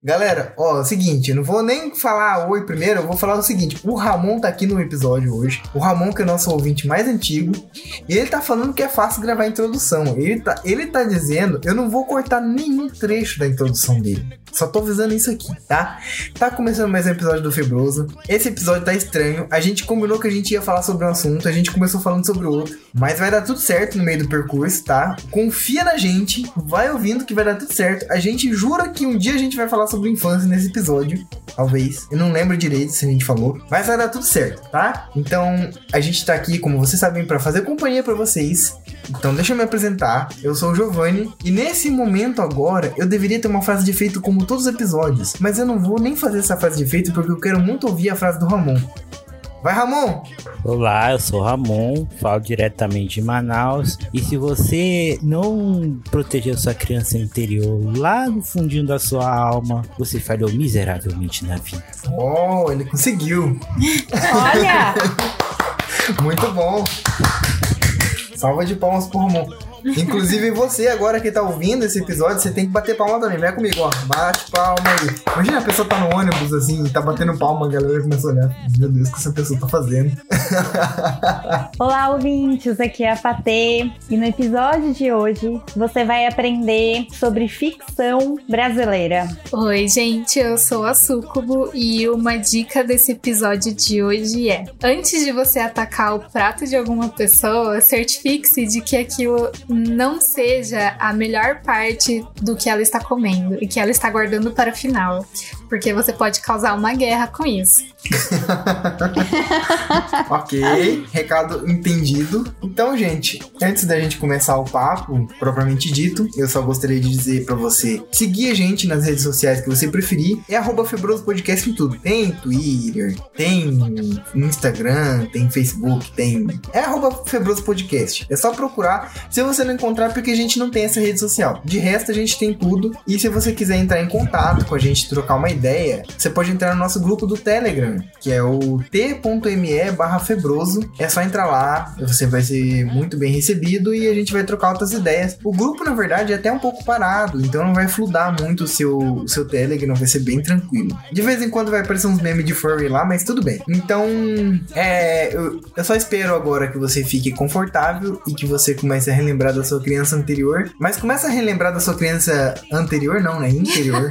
Galera, ó, é o seguinte, não vou nem falar oi primeiro, eu vou falar o seguinte: o Ramon tá aqui no episódio hoje. O Ramon, que é o nosso ouvinte mais antigo, e ele tá falando que é fácil gravar a introdução. Ele tá, ele tá dizendo: eu não vou cortar nenhum trecho da introdução dele. Só tô avisando isso aqui, tá? Tá começando mais um episódio do Febroso. Esse episódio tá estranho. A gente combinou que a gente ia falar sobre um assunto, a gente começou falando sobre o outro. Mas vai dar tudo certo no meio do percurso, tá? Confia na gente, vai ouvindo que vai dar tudo certo. A gente jura que um dia a gente vai falar sobre infância nesse episódio. Talvez. Eu não lembro direito se a gente falou. Mas vai dar tudo certo, tá? Então, a gente tá aqui, como vocês sabem, para fazer companhia para vocês. Então, deixa eu me apresentar. Eu sou o Giovanni. E nesse momento agora, eu deveria ter uma frase de efeito como todos os episódios. Mas eu não vou nem fazer essa frase de efeito porque eu quero muito ouvir a frase do Ramon. Vai, Ramon! Olá, eu sou Ramon, falo diretamente de Manaus. E se você não proteger sua criança interior lá no fundinho da sua alma, você falhou miseravelmente na vida. Oh, ele conseguiu! Olha! Muito bom! Salva de palmas pro Ramon. Inclusive você agora que tá ouvindo esse episódio, você tem que bater palma também. Vem comigo, ó. Bate palma aí. Imagina a pessoa tá no ônibus assim, e tá batendo palma, a galera começa a olhar. Meu Deus, o que essa pessoa tá fazendo? Olá, ouvintes, aqui é a Patê. E no episódio de hoje você vai aprender sobre ficção brasileira. Oi, gente, eu sou a Sucubo e uma dica desse episódio de hoje é: antes de você atacar o prato de alguma pessoa, certifique-se de que aquilo não seja a melhor parte do que ela está comendo e que ela está guardando para o final. Porque você pode causar uma guerra com isso. ok, recado entendido. Então, gente, antes da gente começar o papo propriamente dito, eu só gostaria de dizer para você seguir a gente nas redes sociais que você preferir. É arroba Febroso Podcast em tudo. Tem Twitter, tem Instagram, tem Facebook, tem. É arroba Febroso Podcast. É só procurar. Se você não encontrar, porque a gente não tem essa rede social. De resto, a gente tem tudo. E se você quiser entrar em contato com a gente, trocar uma ideia, você pode entrar no nosso grupo do Telegram, que é o t.me barra febroso. É só entrar lá, você vai ser muito bem recebido e a gente vai trocar outras ideias. O grupo, na verdade, é até um pouco parado, então não vai fludar muito o seu, o seu Telegram, vai ser bem tranquilo. De vez em quando vai aparecer uns memes de furry lá, mas tudo bem. Então, é, eu, eu só espero agora que você fique confortável e que você comece a relembrar da sua criança anterior. Mas começa a relembrar da sua criança anterior, não, né? Interior.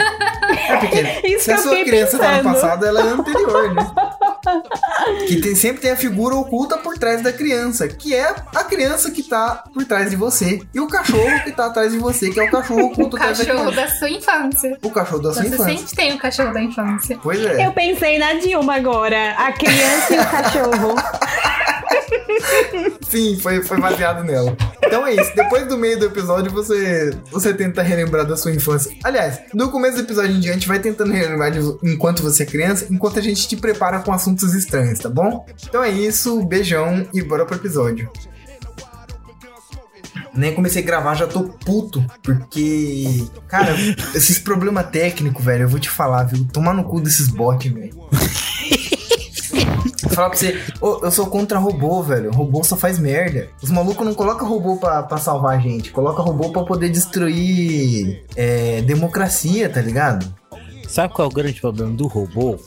É porque Isso se a sua criança tá no pensando. passado, ela é anterior, né? Que tem- sempre tem a figura oculta por trás da criança, que é a criança que tá por trás de você. E o cachorro que tá atrás de você, que é o cachorro O oculto atrás da cachorro criança. da sua infância. O cachorro da sua Você infância. sempre tem o cachorro da infância. Pois é. Eu pensei na Dilma agora, a criança e o cachorro. Sim, foi, foi baseado nela. Então é isso. Depois do meio do episódio, você, você tenta relembrar da sua infância. Aliás, do começo do episódio em diante, vai tentando relembrar de, enquanto você é criança, enquanto a gente te prepara com assuntos estranhos, tá bom? Então é isso, beijão e bora pro episódio. Nem comecei a gravar, já tô puto. Porque, cara, esses problemas técnicos, velho, eu vou te falar, viu? Tomar no cu desses bots, velho. Vou falar pra você, ô, eu sou contra robô, velho. Robô só faz merda. Os malucos não colocam robô pra, pra salvar a gente. Coloca robô pra poder destruir é, democracia, tá ligado? Sabe qual é o grande problema do robô?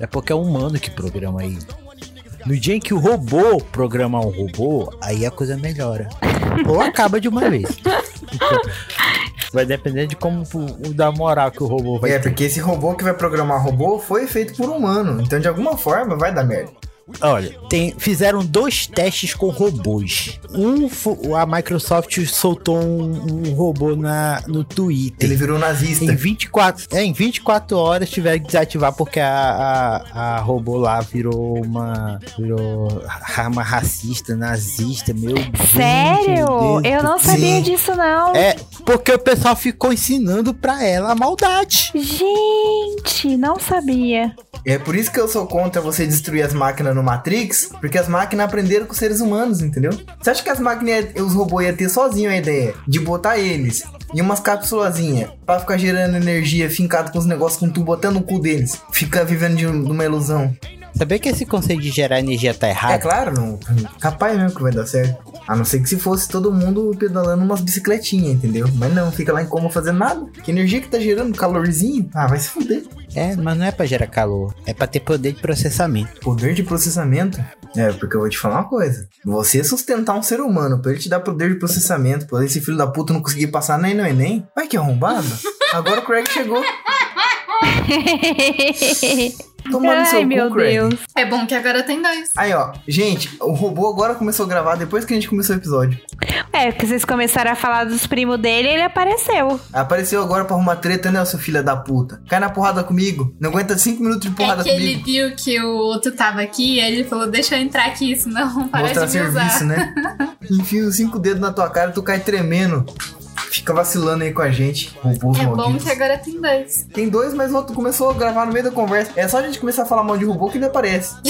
É porque é o humano que programa ele. No dia em que o robô programar um robô, aí a coisa melhora. Ou acaba de uma vez. Vai depender de como da moral que o robô vai é, ter. porque esse robô que vai programar robô foi feito por humano. Então, de alguma forma, vai dar merda. Olha, tem, fizeram dois testes com robôs. Um, a Microsoft soltou um, um robô na, no Twitter. Ele virou nazista. Em 24, é, em 24 horas tiveram que desativar porque a, a, a robô lá virou uma virou uma racista, nazista, meu Deus. Sério? Deus Eu não sabia Sim. disso, não. É, porque o pessoal ficou ensinando pra ela a maldade. Gente, não sabia. É por isso que eu sou contra você destruir as máquinas no Matrix, porque as máquinas aprenderam com os seres humanos, entendeu? Você acha que as máquinas, os robôs iam ter sozinho a ideia de botar eles em umas cápsulazinhas pra ficar gerando energia fincado com os negócios com tubo até no cu deles? Fica vivendo de de uma ilusão. Sabia que esse conceito de gerar energia tá errado? É claro, não, capaz mesmo que vai dar certo. A não ser que se fosse todo mundo pedalando umas bicicletinhas, entendeu? Mas não, fica lá em coma fazendo nada. Que energia que tá gerando? Calorzinho? Ah, vai se fuder. É, mas não é pra gerar calor, é pra ter poder de processamento. Poder de processamento? É, porque eu vou te falar uma coisa. Você sustentar um ser humano pra ele te dar poder de processamento, pra esse filho da puta não conseguir passar nem no Enem, vai que arrombado. Agora o Craig chegou. Tomando Ai, seu cu, meu Craig. Deus. É bom que agora tem dois. Aí, ó, gente, o robô agora começou a gravar depois que a gente começou o episódio. É, porque vocês começaaram a falar dos primos dele e ele apareceu. Apareceu agora pra arrumar treta, né, seu filho da puta? Cai na porrada comigo. Não aguenta cinco minutos de porrada é que ele comigo. viu que o outro tava aqui e ele falou, deixa eu entrar aqui, senão para Mostrar de me usar. serviço, né? Enfia os cinco dedos na tua cara e tu cai tremendo. Fica vacilando aí com a gente, robôs É bom malditos. que agora tem dois. Tem dois, mas o outro começou a gravar no meio da conversa. É só a gente começar a falar mal de robô que ele aparece.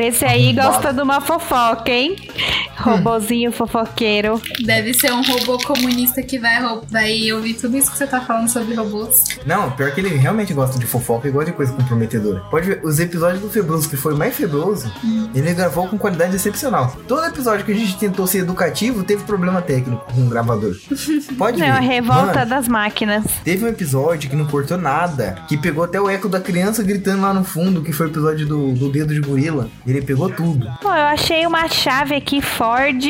Esse aí gosta de uma fofoca, hein? Robozinho fofoqueiro. Deve ser um robô comunista que vai, vai ouvir tudo isso que você tá falando sobre robôs. Não, pior que ele realmente gosta de fofoca e gosta de coisa comprometedora. Pode ver, os episódios do Febroso, que foi mais febroso, ele gravou com qualidade excepcional. Todo episódio que a gente tentou ser educativo teve problema técnico com o gravador. Pode É ver. uma revolta Mano, das máquinas. Teve um episódio que não cortou nada, que pegou até o eco da criança gritando lá no fundo, que foi o episódio do, do dedo de gorila. Ele pegou tudo. Bom, eu achei uma chave aqui Ford.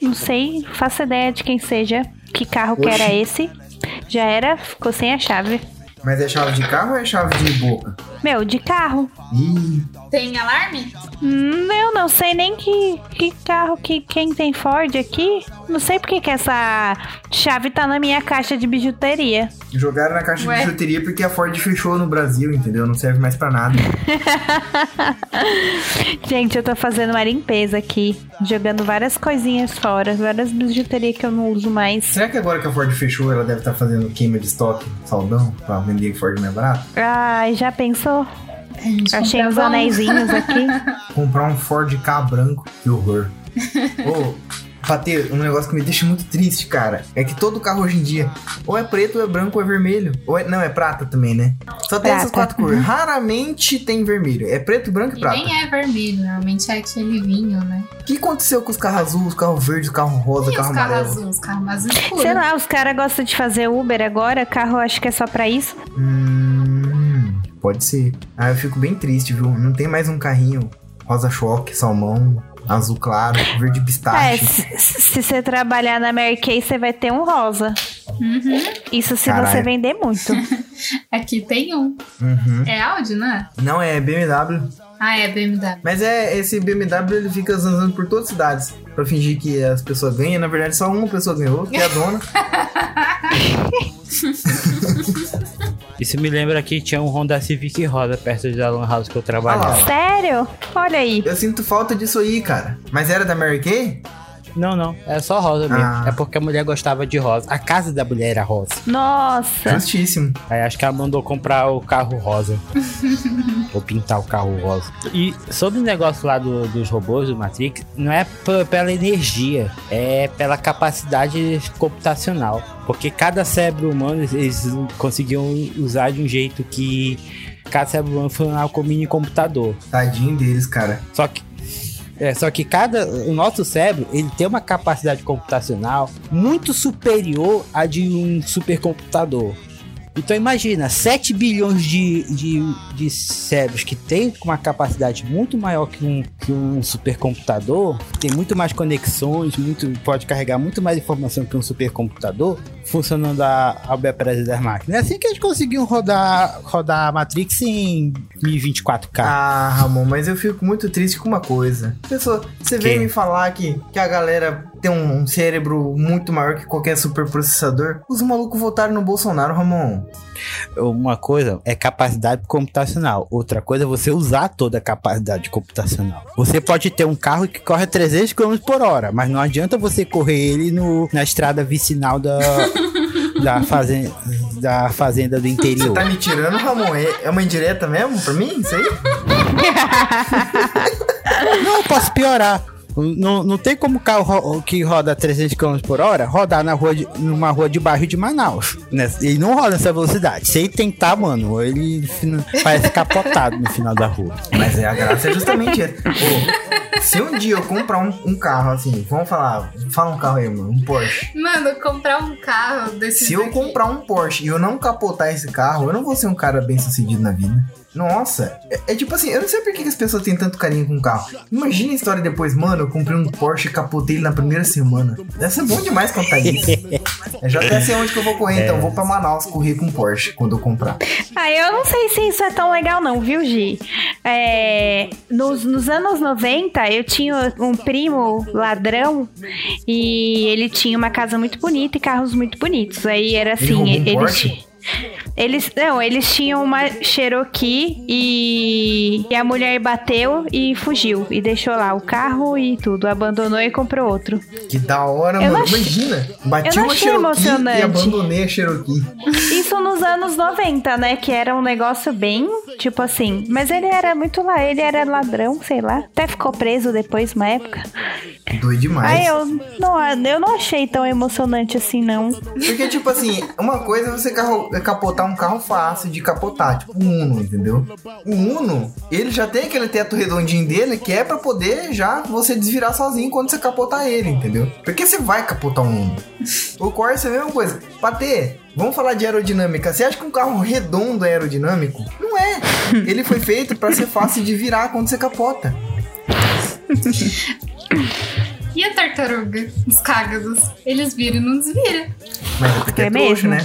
Não sei, faço ideia de quem seja. Que carro que Oxi. era esse. Já era, ficou sem a chave. Mas é chave de carro ou é chave de boca? Meu, de carro. Ih, Tem alarme? Hum, eu não sei nem que, que carro que quem tem Ford aqui. Não sei porque que essa chave tá na minha caixa de bijuteria. jogaram na caixa Ué? de bijuteria porque a Ford fechou no Brasil, entendeu? Não serve mais pra nada. Gente, eu tô fazendo uma limpeza aqui, jogando várias coisinhas fora, várias bijuterias que eu não uso mais. Será que agora que a Ford fechou, ela deve estar fazendo queima de estoque, saldão, pra vender Ford mais barato? Ai, já pensou? Gente Achei uns um. anéisinhos aqui. Comprar um Ford K branco, que horror. Ô, Patê, um negócio que me deixa muito triste, cara, é que todo carro hoje em dia, ou é preto, ou é branco, ou é vermelho. Ou é, não, é prata também, né? Só tem essas Prata. quatro cores. Raramente tem vermelho. É preto, branco e E prata. nem é vermelho, normalmente é aquele vinho, né? O que aconteceu com os carros azuis, os carros verdes, os carros rosa, E carro os carros amarelo? azuis, os carros mais escuros. Sei lá, os caras gostam de fazer Uber agora, carro acho que é só pra isso. Hum, pode ser. Ah, eu fico bem triste, viu? Não tem mais um carrinho rosa choque, salmão, azul claro, verde É, pistache. se, se você trabalhar na Mary Kay, você vai ter um rosa. Uhum. Isso se Caralho. você vender muito. Aqui tem um. Uhum. É áudio, não é? Não, é BMW. Ah, é BMW. Mas é esse BMW ele fica zanzando por todas as cidades. Pra fingir que as pessoas ganham. Na verdade, só uma pessoa ganhou, que é a dona. Isso me lembra que tinha um Honda Civic rosa perto da Lan House que eu trabalhava. Ah. Sério? Olha aí. Eu sinto falta disso aí, cara. Mas era da Mary Kay? Não, não, é só rosa mesmo. Ah. É porque a mulher gostava de rosa. A casa da mulher era rosa. Nossa. Justíssimo. Aí acho que ela mandou comprar o carro rosa. Ou pintar o carro rosa. E sobre o negócio lá do- dos robôs do Matrix, não é pela energia, é pela capacidade computacional. Porque cada cérebro humano eles conseguiam usar de um jeito que cada cérebro humano funcionava como mini computador. Tadinho deles, cara. Só que é, só que cada o nosso cérebro, ele tem uma capacidade computacional muito superior à de um supercomputador. Então imagina, 7 bilhões de, de, de cérebros que tem uma capacidade muito maior que um, que um supercomputador, tem muito mais conexões, muito, pode carregar muito mais informação que um supercomputador, funcionando a, a bem das máquinas. É assim que eles conseguiam rodar, rodar a Matrix em 1024K. Ah, Ramon, mas eu fico muito triste com uma coisa. Pessoa, você vem Que? me falar que, que a galera tem um, um cérebro muito maior que qualquer superprocessador. Os malucos votaram no Bolsonaro, Ramon. Uma coisa é capacidade computacional, outra coisa é você usar toda a capacidade computacional. Você pode ter um carro que corre 300 km por hora, mas não adianta você correr ele no, na estrada vicinal da, da, fazenda, da fazenda do Você interior. tá me tirando, Ramon? É, é uma indireta mesmo pra mim? Isso aí? Não, eu posso piorar. Não, não tem como carro ro- que roda 300 km por hora rodar na rua de, numa rua de bairro de Manaus. Né? Ele não roda nessa velocidade. Se ele tentar, mano, ele parece capotado no final da rua. Mas é, a graça é justamente essa. Ô, se um dia eu comprar um, um carro assim, vamos falar, fala um carro aí, mano, um Porsche. Mano, comprar um carro desse Se eu comprar um Porsche e eu não capotar esse carro, eu não vou ser um cara bem sucedido na vida. Nossa, é, é tipo assim, eu não sei por que as pessoas têm tanto carinho com o carro. Imagina a história depois, mano, eu comprei um Porsche e capotei ele na primeira semana. Deve ser bom demais contar isso. Eu já até sei onde que eu vou correr, então eu vou pra Manaus correr com Porsche quando eu comprar. Ah, eu não sei se isso é tão legal não, viu, Gi? É, nos, nos anos 90, eu tinha um primo ladrão e ele tinha uma casa muito bonita e carros muito bonitos. Aí era assim, roubou um eles... Não, eles tinham uma Cherokee e, e a mulher bateu e fugiu. E deixou lá o carro e tudo. Abandonou e comprou outro. Que da hora, Eu mano. achei- Imagina, bati uma achei Cherokee emocionante. e abandonei a Cherokee. Isso nos anos 90, né? Que era um negócio bem, tipo assim. Mas ele era muito lá, ele era ladrão, sei lá. Até ficou preso depois, uma época. Doido demais. Aí eu não, eu não achei tão emocionante assim, não. Porque, tipo assim, uma coisa é você carro- é capotar um carro fácil de capotar, tipo um Uno, entendeu? O Uno, ele já tem aquele teto redondinho dele que é pra poder já você desvirar sozinho quando você capotar ele, entendeu? Porque você vai capotar um Uno. O Corsa é a mesma coisa. Pra ter, vamos falar de aerodinâmica. Você acha que um carro redondo é aerodinâmico? Não é. Ele foi feito pra ser fácil de virar quando você capota. E a tartaruga? Os cágados? Eles viram e não desviram. Mas é porque é, É trouxa, mesmo? né?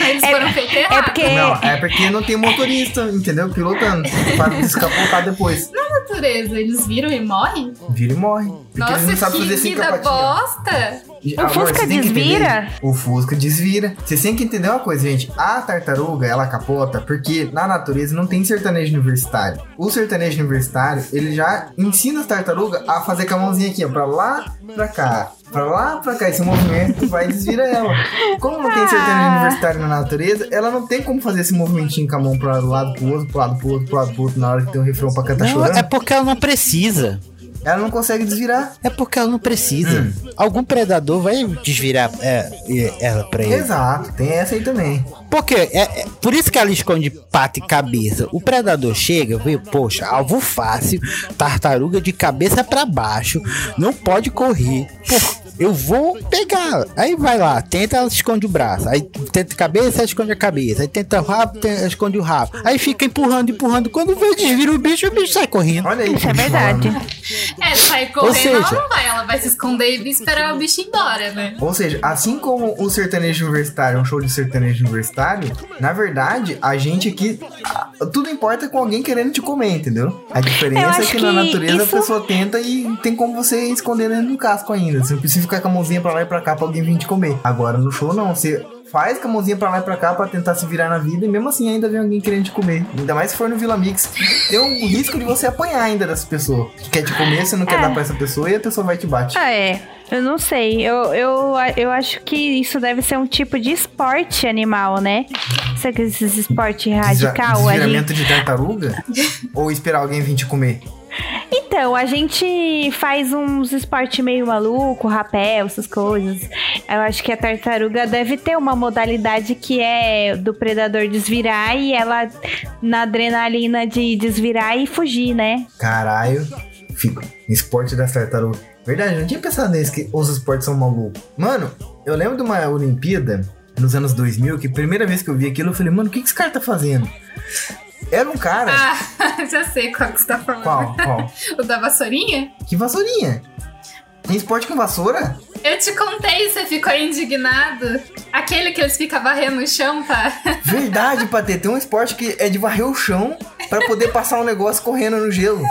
Eles foram feitos errado. É porque. Não, é porque não tem motorista, entendeu? Pilotando. Pra descapotar depois. Na natureza, eles viram e morrem? Vira e morre. Porque eles não Nossa, sabem fazer que vida bosta! O Fusca você tem que entender- desvira? O Fusca desvira. Vocês têm que entender uma coisa, gente. A tartaruga, ela capota porque na natureza não tem sertanejo universitário. O sertanejo universitário, ele já ensina as tartarugas a fazer com a mãozinha aqui, ó, pra lá, pra cá. Pra lá, pra cá. Esse movimento vai e desvira ela. Como não tem sertanejo Ah. universitário na natureza, ela não tem como fazer esse movimentinho com a mão pra lado pro outro, pro lado pro outro, pro lado pro outro, na hora que tem um refrão pra cantar Não, chorando. é porque ela não precisa. Ela não consegue desvirar. É porque ela não precisa. Hum. Algum predador vai desvirar é, ela pra ele. Exato, tem essa aí também. Porque é, é- por isso que ela esconde pata e cabeça. O predador chega, vê, poxa, alvo fácil, tartaruga de cabeça pra baixo, não pode correr. Pô, eu vou pegar. Aí vai lá, tenta, ela esconde o braço. Aí tenta a cabeça, ela esconde a cabeça. Aí tenta o rabo, tenta, esconde o rabo. Aí fica empurrando, empurrando. Quando vê, desvira o bicho, o bicho sai correndo. Olha aí. Isso é que verdade. É, sai correndo, seja- ela não vai. Ela vai se esconder e esperar o bicho ir embora, né? Ou seja, assim como o sertanejo universitário é um show de sertanejo universitário, na verdade, a gente aqui. Tudo importa com alguém querendo te comer, entendeu? A diferença é acho que na que natureza isso- a pessoa tenta e tem como você esconder dentro do casco ainda. Você não precisa ficar com a mãozinha pra lá e pra cá pra alguém vir te comer. Agora no show não, você. Faz com a mãozinha pra lá e pra cá pra tentar se virar na vida e mesmo assim ainda vem alguém querendo te comer. Ainda mais se for no Vila Mix. Tem um risco de você apanhar ainda dessa pessoa. Que quer te comer, você não quer É. dar pra essa pessoa e a pessoa vai te bate. Ah, é. Eu não sei. Eu, eu, eu acho que isso deve ser um tipo de esporte animal, né? Sabe que esses esporte radical ali? Desviramento de tartaruga? Ou esperar alguém vir te comer? Então, a gente faz uns esporte meio maluco, rapel, essas coisas. Eu acho que a tartaruga deve ter uma modalidade que é do predador desvirar e ela na adrenalina de desvirar e fugir, né? Caralho. Fico. Esporte das tartarugas. Verdade, eu não tinha pensado nisso, que os esportes são malucos. Mano, eu lembro de uma Olimpíada nos anos 2000, que primeira vez que eu vi aquilo, eu falei, mano, o que, que esse cara tá fazendo? Era um cara. Ah, já sei qual que você tá falando. Qual? Qual? O da vassourinha? Que vassourinha? Tem esporte com vassoura? Eu te contei, você ficou indignado. Aquele que eles ficam varrendo o chão, tá? Verdade, Patê. Tem um esporte que é de varrer o chão pra poder passar um negócio correndo no gelo.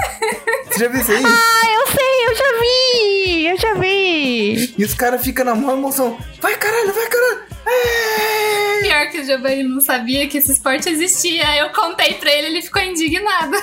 Você já viu isso aí? Ah, eu sei, eu já vi! Eu já vi! E os caras ficam na maior emoção. Vai caralho, vai caralho. É! Pior que o Giovanni não sabia que esse esporte existia. Eu contei pra ele, ele ficou indignado.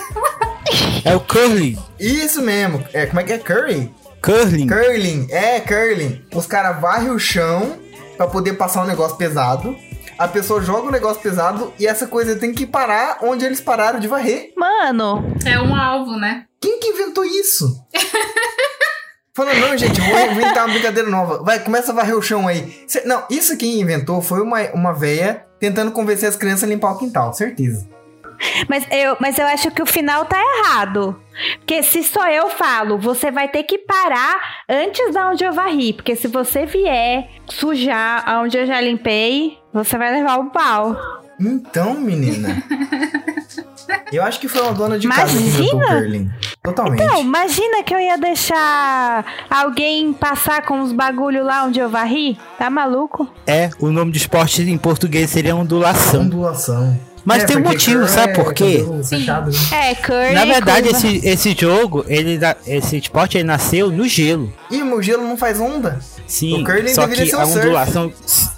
É o curling. Isso mesmo. É, como é que é? Curry? Curling. Curling. É, curling. Os caras varrem o chão pra poder passar um negócio pesado. A pessoa joga o negócio pesado e essa coisa tem que parar onde eles pararam de varrer. Mano, É um alvo, né? Quem que inventou isso? Falou, não, gente, vou inventar uma brincadeira nova. Vai, começa a varrer o chão aí. Cê- não, isso quem inventou foi uma, uma véia tentando convencer as crianças a limpar o quintal, certeza. Mas eu, mas eu acho que o final tá errado. Porque se só eu falo, você vai ter que parar antes da onde eu varri. Porque se você vier sujar aonde eu já limpei, você vai levar o pau. Então, menina. Eu acho que foi uma dona de casa que inventou o Imagina! curling. Totalmente. Não, imagina que eu ia deixar alguém passar com os bagulho lá onde eu varri. Tá maluco? É, o nome do esporte em português seria ondulação. Ondulação. Mas tem um motivo, curling sabe é por quê? fechado, né? É, curly. Na verdade, curva. esse, esse jogo, ele, dá- esse esporte, ele nasceu no gelo. Ih, o gelo não faz onda? Sim, O curling só deveria que ser um a surf.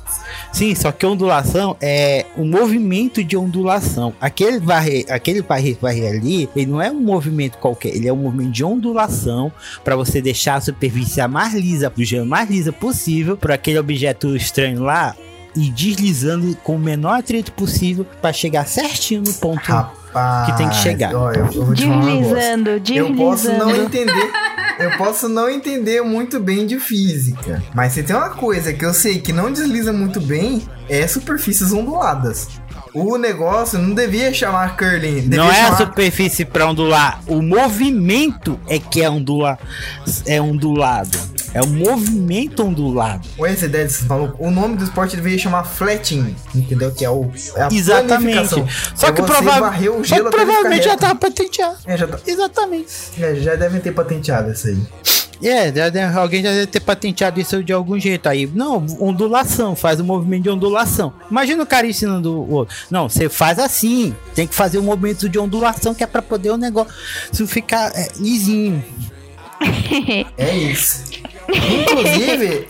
Sim, só que ondulação é um movimento de ondulação. Aquele varrer, aquele varrer, varrer ali, ele não é um movimento qualquer, ele é um movimento de ondulação para você deixar a superfície a mais lisa, do gelo mais lisa possível, para aquele objeto estranho lá e deslizando com o menor atrito possível para chegar certinho no ponto. Rapaz. Que tem que chegar. Ó, eu, eu um negócio. Deslizando, Eu posso não deslizando. entender. Eu posso não entender muito bem de física. Mas se tem uma coisa que eu sei que não desliza muito bem, é superfícies onduladas. O negócio não devia chamar curling. Devia Não é a chamar... superfície para ondular, o movimento é que é ondula, é ondulado. É o movimento ondulado. Olha essa ideia desses malucos. O nome do esporte deveria chamar flatting. Entendeu? Que é, o, é a Exatamente. planificação. Só É que, você prova só que provavelmente já tava patenteado. É, já, tá- Exatamente. é, já devem ter patenteado isso aí. É, alguém já deve ter patenteado isso de algum jeito aí. Não, ondulação, faz o movimento de ondulação. Imagina o cara ensinando o outro. Não, você faz assim, tem que fazer o movimento de ondulação que é pra poder o negócio ficar é, lisinho. É isso. Inclusive,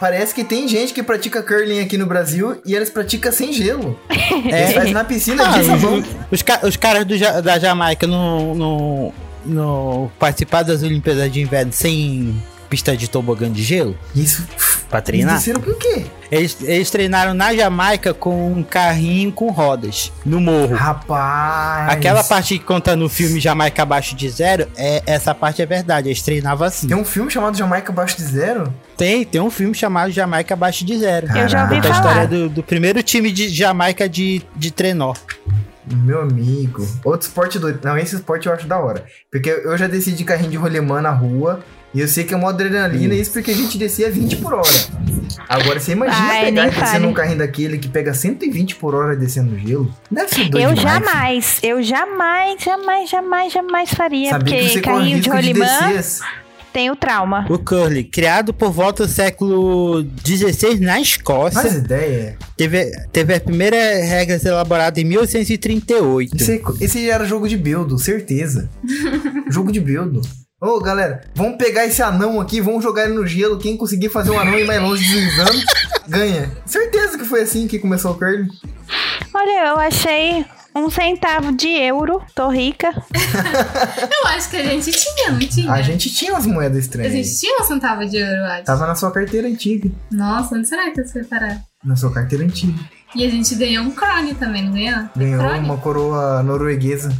parece que tem gente que pratica curling aqui no Brasil e eles praticam sem gelo. Eles fazem na piscina Ah, de sabão. os, os os caras do da Jamaica não, não, não participaram das Olimpíadas de Inverno sem pista de tobogã de gelo Isso. pra Eles treinar? desceram com o quê? Eles, eles treinaram na Jamaica com um carrinho com rodas no morro. Rapaz. Aquela parte que conta no filme Jamaica Abaixo de Zero, é, essa parte é verdade, eles treinavam assim. Tem um filme chamado Jamaica Abaixo de Zero? Tem, tem um filme chamado Jamaica Abaixo de Zero. Eu já ouvi Conta a falar. história do, do primeiro time de Jamaica de, de trenó. Meu amigo. Outro esporte doido. Não, esse esporte eu acho da hora. Porque eu já desci de carrinho de rolemã na rua. E eu sei que é uma adrenalina, isso porque a gente descia 20 por hora. Agora você imagina Ai, pegar fale. num carrinho daquele que pega 120 por hora descendo gelo. Deve ser doido Eu demais, filho. jamais, eu jamais, jamais, jamais, jamais faria. Sabia que porque você corre carrinho de de rolimã descer. Tem o trauma. O curling, criado por volta do século XVI na Escócia, Faz ideia. teve, teve as primeiras regras elaboradas em 1838. Esse, esse era jogo de Beldo, certeza. jogo de Beldo. Ô, galera, vamos pegar esse anão aqui, vamos jogar ele no gelo. Quem conseguir fazer um anão ir mais longe deslizando, ganha. Certeza que foi assim que começou o curling. Olha, eu achei um centavo de euro, tô rica. Eu acho que a gente tinha, não tinha? A gente tinha umas moedas A estranhas. gente tinha um centavo de euro, eu acho. Tava na sua carteira antiga. Nossa, onde será que isso foi parar? Na sua carteira antiga. E a gente ganhou um crone também, não ganhou? Ganhou Crone? uma coroa norueguesa.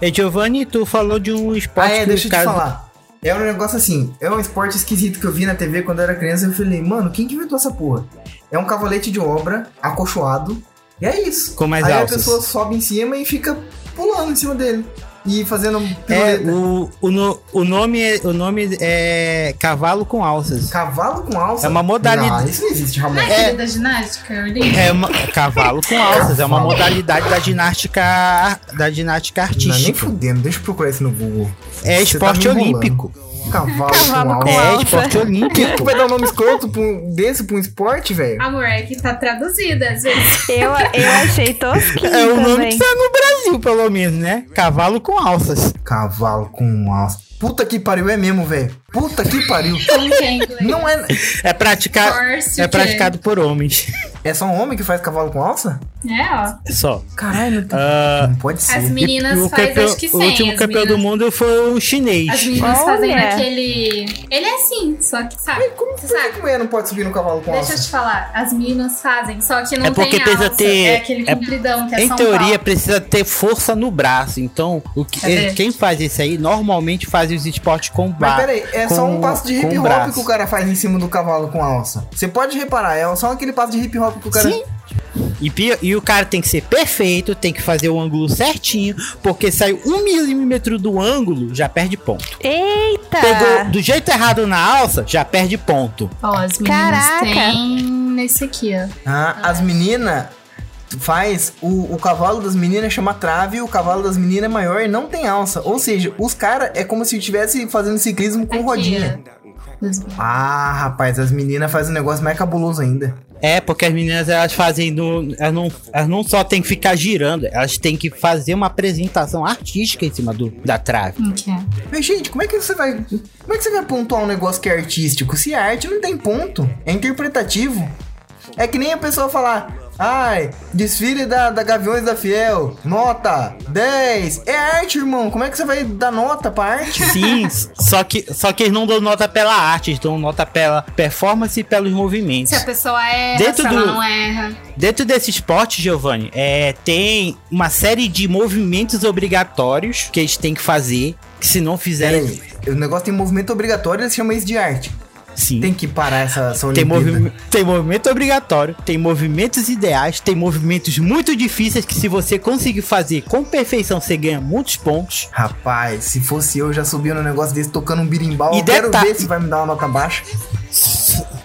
E Giovanni, tu falou de um esporte Ah, é, que deixa eu te falar. É um negócio assim, é um esporte esquisito que eu vi na TV quando eu era criança. Eu falei, mano, quem que inventou essa porra? É um cavalete de obra, acolchoado, e é isso. Com mais Aí alças. a pessoa sobe em cima e fica pulando em cima dele. E fazendo É, o, o, no- o, nome é, o nome é cavalo com alças. Cavalo com alça? É uma modalidade- Não, isso não existe, Ramon. É aquele da ginástica? É uma, cavalo com alças, é uma modalidade da ginástica da ginástica Não, nem artística. fudendo, deixa eu procurar isso no Google. É Você tá esporte me enrolando. Cavalo, Cavalo com com alça. É esporte Quem olímpico. que vai dar um nome escroto pra um- desse pra um esporte, velho? Amor, é que tá traduzida às vezes. Eu, eu achei tosquinho É o nome também. que sai no Brasil, pelo menos, né? Cavalo com alças. Cavalo com alça. Puta que pariu, é mesmo, velho. Puta que pariu. É? Não é. É, praticado Horse é o praticado por homens. É só um homem que faz cavalo com alça? É, ó. Só. Caralho, não, tem- Ah, não pode ser. As meninas o, faz campeão- acho que o 100. último as campeão meninas, do mundo foi um chinês. As meninas Olha. fazem aquele... Ele é assim, só que sabe. Como Você que sabe? que mulher não pode subir no cavalo com Deixa eu alça? te falar, as meninas fazem, só que não É porque tem precisa alça. ter- É aquele é- compridão que é Em São teoria, Paulo. precisa ter força no braço. Então, o que, quem faz isso aí, normalmente faz os esportes com Mas barra. peraí, é, com só um passo de hip hop braço. que o cara faz em cima do cavalo com alça. Você pode reparar, é só aquele passo de hip hop que o cara. Sim. E, e o cara tem que ser perfeito, tem que fazer o ângulo certinho, porque saiu um milímetro do ângulo, já perde ponto. Eita! Pegou do jeito errado na alça, já perde ponto. Ó, as meninas Caraca. têm nesse aqui, ó. Ah, as meninas faz o, o cavalo das meninas chama trave, o cavalo das meninas é maior e não tem alça. Ou seja, os caras é como se estivesse fazendo ciclismo com Aqui, rodinha. Ah, rapaz, as meninas fazem um negócio mais cabuloso ainda. É, porque as meninas elas fazem no, elas não, elas não só tem que ficar girando, elas têm que fazer uma apresentação artística em cima do, da trave. Ó. Mas, gente, como é que você vai. Como é que você vai pontuar um negócio que é artístico? Se a arte não tem ponto, é interpretativo. É que nem a pessoa falar. Ai, desfile da, da Gaviões da Fiel, nota 10. É arte, irmão. Como é que você vai dar nota pra arte? Sim, só que, só que eles não dão nota pela arte, eles dão nota pela performance e pelos movimentos. Se a pessoa erra, Dentro se ela do- não erra. Dentro desse esporte, Giovanni, é, tem uma série de movimentos obrigatórios que eles têm que fazer, que se não fizerem, Peraí, o negócio tem movimento obrigatório, eles chamam isso de arte. Sim. Tem que parar essa, essa Tem, movi tem movimento obrigatório, tem movimentos ideais, tem movimentos muito difíceis que se você conseguir fazer com perfeição, você ganha muitos pontos. Rapaz, se fosse eu, já subia no negócio desse tocando um birimbau. E Eu quero ver se vai me dar uma nota baixa.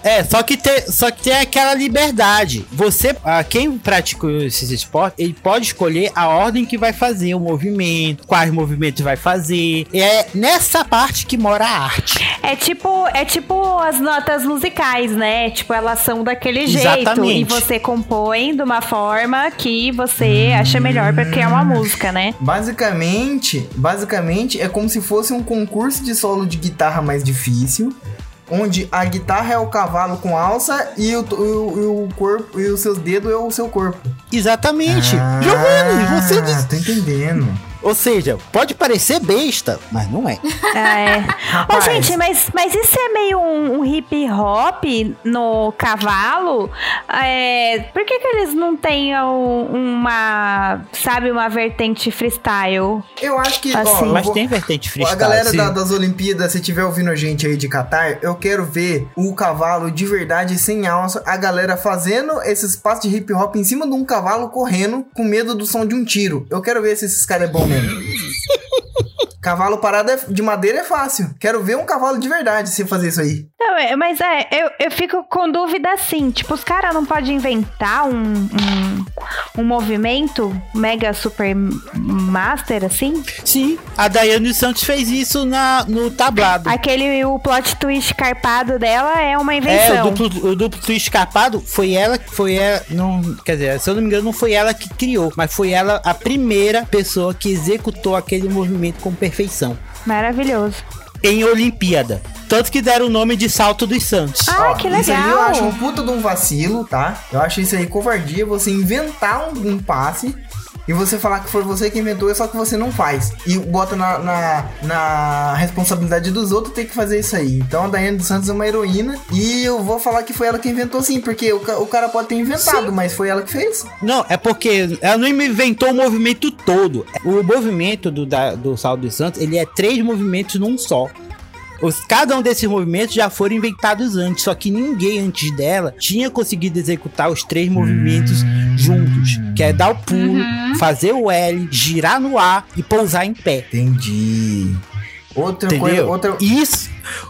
É, só que tem, só que tem aquela liberdade. Você, ah, quem pratica esses esportes, ele pode escolher a ordem que vai fazer o movimento, quais movimentos vai fazer. É nessa parte que mora a arte. É tipo, é tipo as notas musicais, né? Tipo, elas são daquele jeito. Exatamente. E você compõe de uma forma que você acha melhor pra criar uma música, né? Basicamente, basicamente é como se fosse um concurso de solo de guitarra mais difícil, onde a guitarra é o cavalo com alça e o, o, o corpo e os seus dedos é o seu corpo. Exatamente. Ah, Giovanni, você diz... tô entendendo. Ou seja, pode parecer besta, mas não é. Ah, é. Ô, gente, mas, mas isso é meio um, um hip hop no cavalo? É, por que, que eles não têm um- uma, sabe, uma vertente freestyle? Eu acho que, ó, Assim. eu Mas vou- tem vertente freestyle. a galera da- das Olimpíadas, se tiver ouvindo a gente aí de Qatar, eu quero ver o cavalo de verdade sem alça, a galera fazendo esses passos de hip hop em cima de um cavalo correndo com medo do som de um tiro. Eu quero ver se esses caras é bom mesmo. Cavalo parado é- de madeira é fácil. Quero ver um cavalo de verdade se fazer isso aí. Não, é, mas é, eu, eu fico com dúvida assim, tipo, os caras não podem inventar um, um, um movimento mega super master, assim? Sim, a Daiane Santos fez isso na, no tablado. Aquele, o plot twist carpado dela é uma É, invenção. o duplo, o duplo twist escapado foi ela que foi ela. Não, quer dizer, se eu não me engano, não foi ela que criou, mas foi ela a primeira pessoa que executou aquele movimento com perfeição. Maravilhoso. Em Olimpíada. Tanto que deram o nome de Salto dos Santos. Ah, Ó, que Isso aí eu legal. acho um puta de um vacilo, tá? Eu acho isso aí covardia, você inventar um, um passe e você falar que foi você que inventou, só que você não faz. E bota na, na, na responsabilidade dos outros ter que fazer isso aí. Então a Daiane dos Santos é uma heroína e eu vou falar que foi ela que inventou sim, porque o, o cara pode ter inventado, mas foi ela que fez. Não, é porque ela não inventou o movimento todo. O movimento do, da- do Salto dos Santos, ele é três movimentos num só. Os, cada um desses movimentos já foram inventados antes, só que ninguém antes dela tinha conseguido executar os três movimentos juntos. Que é dar o pulo, fazer o L, girar no ar e pousar em pé. Entendi. Outra coisa, Entendeu? outra. Isso.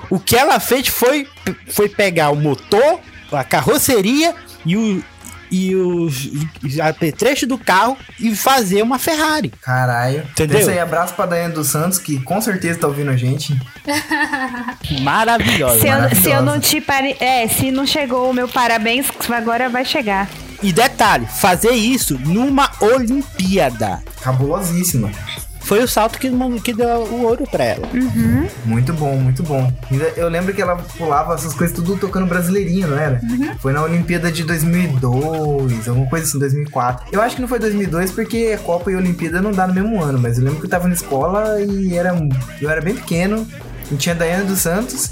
O que ela fez foi, foi pegar o motor, a carroceria e o e os apetrechos do carro e fazer uma Ferrari. Caralho. Entendeu? Isso aí, abraço pra Daiane dos Santos, que com certeza tá ouvindo a gente. Maravilhosa. Se eu, se eu não te pare... É, se não chegou o meu parabéns, agora vai chegar. E detalhe, fazer isso numa Olimpíada. Cabulosíssima. Foi o salto que, que deu o ouro pra ela. Muito bom, muito bom. Eu lembro que ela pulava essas coisas tudo tocando brasileirinho, não era? Foi na Olimpíada de 2002, alguma coisa assim, 2004. Eu acho que não foi 2002 porque Copa e Olimpíada não dá no mesmo ano, mas eu lembro que eu tava na escola e era, eu era bem pequeno. E tinha a Daiane dos Santos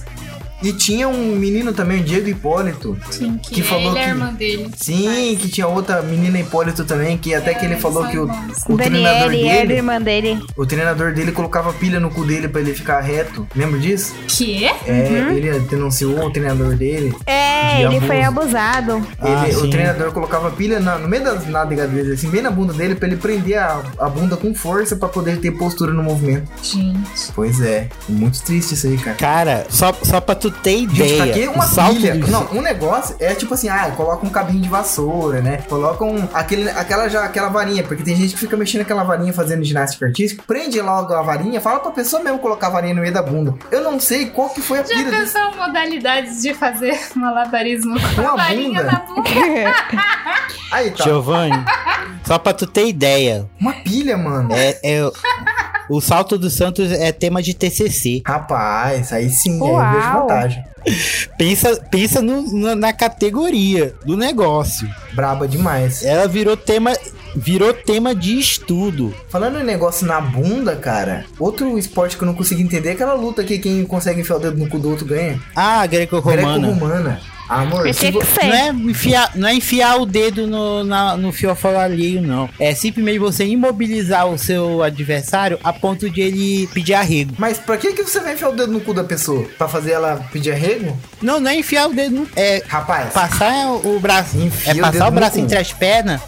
E tinha um menino também, o Diego Hipólito. Sim, que, Que falou ele é que- a irmã dele. Sim, que tinha outra menina Hipólito também, que até que ele eles falou que o, o treinador era dele, irmã dele. o treinador dele colocava pilha no cu dele pra ele ficar reto. Lembra disso? Que? É, ele denunciou o treinador dele. É, De ele abuso. foi abusado. Ah, Ele- o treinador colocava pilha na- no meio das nádegas dele, assim, bem na bunda dele, pra ele prender a, a bunda com força pra poder ter postura no movimento. Gente. Pois é, muito triste isso aí, cara. Cara, só, só pra tu ter Gente, ideia. pra que o uma salto pilha? Não, um negócio é tipo assim, ah, coloca um cabinho de vassoura, né? Coloca um, aquele, aquela, já, aquela varinha, porque tem gente que fica mexendo aquela varinha fazendo ginástica artística. Prende logo a varinha, fala pra pessoa mesmo colocar a varinha no meio da bunda. Eu não sei qual que foi a Já pilha desse. pensou modalidades de fazer malabarismo com Uma a varinha bunda. na bunda? Aí tá, Giovanni, só pra tu ter ideia, uma pilha, mano. é, é- o salto do Santos é tema de TCC. Rapaz, aí sim, aí eu Uau. vejo vantagem. Pensa, pensa no- no- na categoria do negócio. Braba demais. Ela virou tema, virou tema de estudo. Falando em negócio na bunda, cara, outro esporte que eu não consigo entender é aquela luta que quem consegue enfiar o dedo no cu do outro ganha. Ah, greco-romana. Greco-romana. Amor, se vo-. Não é, enfiar, não é enfiar o dedo no, na, no fiofó alheio, não. É simplesmente você imobilizar o seu adversário a ponto de ele pedir arrego. Mas pra que, que você vai enfiar o dedo no cu da pessoa? Pra fazer ela pedir arrego? Não, não é enfiar o dedo no. É Rapaz, passar o braço. Enfia é o passar o no braço entre as pernas.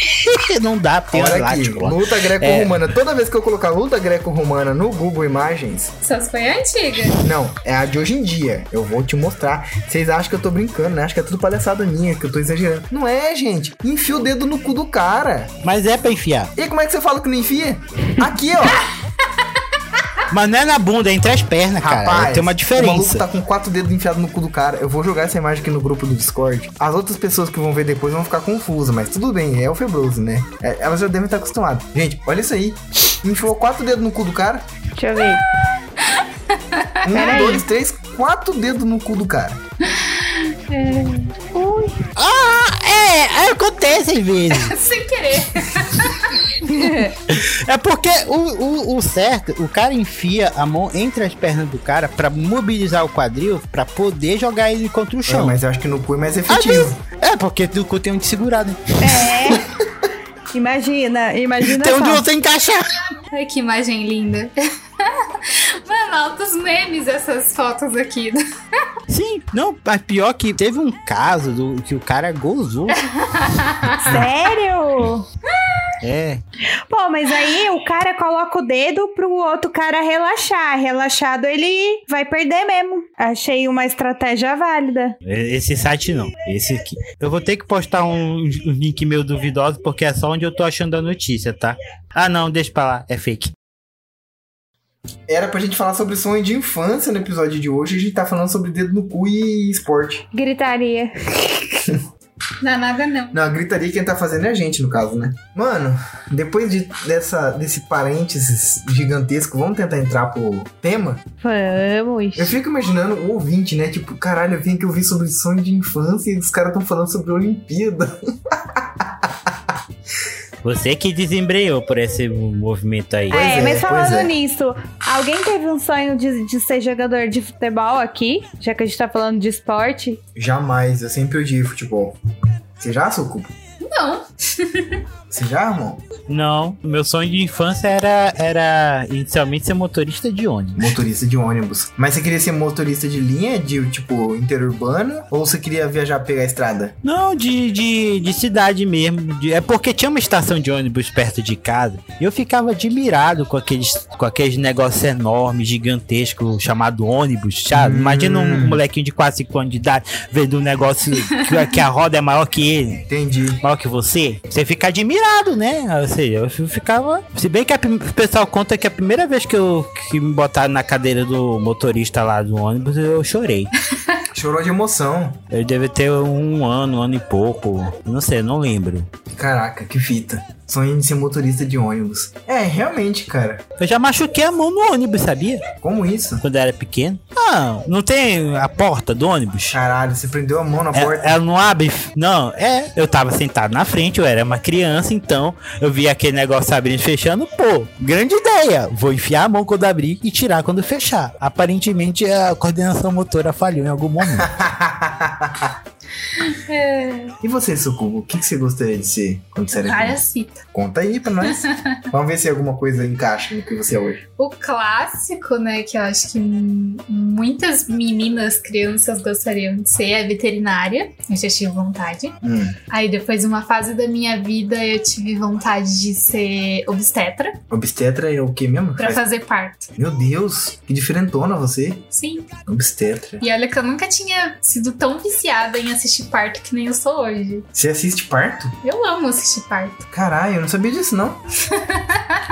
não dá, é olha aqui, lá. luta greco-romana. Toda vez que eu colocar luta greco-romana no Google Imagens, Essas foi a antiga. não, é a de hoje em dia. Eu vou te mostrar. Vocês acham que eu tô brincando, né? Acho que é tudo palhaçada minha, que eu tô exagerando. Não é, gente. Enfia o dedo no cu do cara. Mas é pra enfiar. E como é que você fala que não enfia? Aqui, ó. Mas não é na bunda, é entre as pernas, cara. Rapaz, Tem uma O maluco diferença. tá com quatro dedos enfiados no cu do cara. Eu vou jogar essa imagem aqui no grupo do Discord. As outras pessoas que vão ver depois vão ficar confusas, mas tudo bem, é o Febrose, né? É, elas já devem estar acostumadas. Gente, olha isso aí. Enfiou quatro dedos no cu do cara. Deixa eu ver. Um, Peraí. dois, três, quatro dedos no cu do cara. Ui. Ah, é, acontece às vezes. Sem querer. É porque o, o, o certo, o cara enfia a mão entre as pernas do cara pra mobilizar o quadril pra poder jogar ele contra o É, chão. mas eu acho que no cu é mais Às efetivo. vezes- é, porque do cu tem onde segurar, né? É. Imagina, imagina Tem onde só. você encaixar. Ai, que imagem linda. Mano, altos memes essas fotos aqui. Sim, não, mas pior que teve um caso do que o cara gozou. Sério? É. Pô, mas aí o cara coloca o dedo pro outro cara relaxar. Relaxado ele vai perder mesmo. Achei uma estratégia válida. Esse site não. Esse aqui. Eu vou ter que postar um, um link meu duvidoso porque é só onde eu tô achando a notícia, tá? Ah, não, deixa pra lá. É fake. Era pra gente falar sobre sonho de infância no episódio de hoje. A gente tá falando sobre dedo no cu e esporte. Gritaria. Não é nada, não. Não, a gritaria quem tá fazendo é a gente, no caso, né? Mano, depois de, dessa, desse parênteses gigantesco, vamos tentar entrar pro tema? Vamos. Eu fico imaginando o ouvinte, né? Tipo, caralho, eu vim aqui ouvir sobre sonho de infância e os caras estão falando sobre Olimpíada. Você que desembreou por esse movimento aí. É, é, mas falando é. nisso, alguém teve um sonho de, de ser jogador de futebol aqui? Já que a gente tá falando de esporte? Jamais, eu sempre odiei futebol. Você já, Sucubo? Não. Você já, irmão? Não, meu sonho de infância era, era inicialmente ser motorista de ônibus. Motorista de ônibus. Mas você queria ser motorista de linha, de tipo, interurbano? Ou você queria viajar pegar a estrada? Não, de, de, de cidade mesmo. de- é porque tinha uma estação de ônibus perto de casa. E eu ficava admirado com aqueles, com aqueles negócios enormes, gigantescos, chamado ônibus, sabe? Hum. Imagina um molequinho de 4, 5 anos de idade vendo um negócio que, que a roda é maior que ele, Entendi. maior que você. Você fica admirado, né? Ou seja, eu ficava. Se bem que a o pessoal conta que a primeira vez que, eu, que me botaram na cadeira do motorista lá do ônibus, eu chorei. Chorou de emoção. Eu devia ter um ano, um ano e pouco. Não sei, não lembro. Caraca, que fita. Sonho de ser motorista de ônibus. É, realmente, cara. Eu já machuquei a mão no ônibus, sabia? Como isso? Quando eu era pequeno. Ah, não tem a porta do ônibus? Caralho, você prendeu a mão na É- porta. Ela não abre. Não, é. Eu tava sentado na frente, eu era uma criança, então eu vi aquele negócio abrindo e fechando. Pô, grande ideia. Vou enfiar a mão quando abrir e tirar quando fechar. Aparentemente a coordenação motora falhou em algum momento. É, E você, Sucubo, o que, que você gostaria de ser quando você era várias fitas. Conta aí pra nós. Vamos ver se alguma coisa encaixa no que você é hoje. O clássico, né, que eu acho que muitas meninas, crianças gostariam de ser é veterinária. Eu já tive vontade. Hum, Aí depois, uma fase da minha vida, eu tive vontade de ser obstetra obstetra é o que mesmo? pra Faz- fazer parto. Meu Deus, que diferentona você. Sim. Obstetra. E olha que eu nunca tinha sido tão viciada em assistir parto que nem eu sou hoje. Você assiste parto? Eu amo assistir parto. Caralho, eu não sabia disso, não.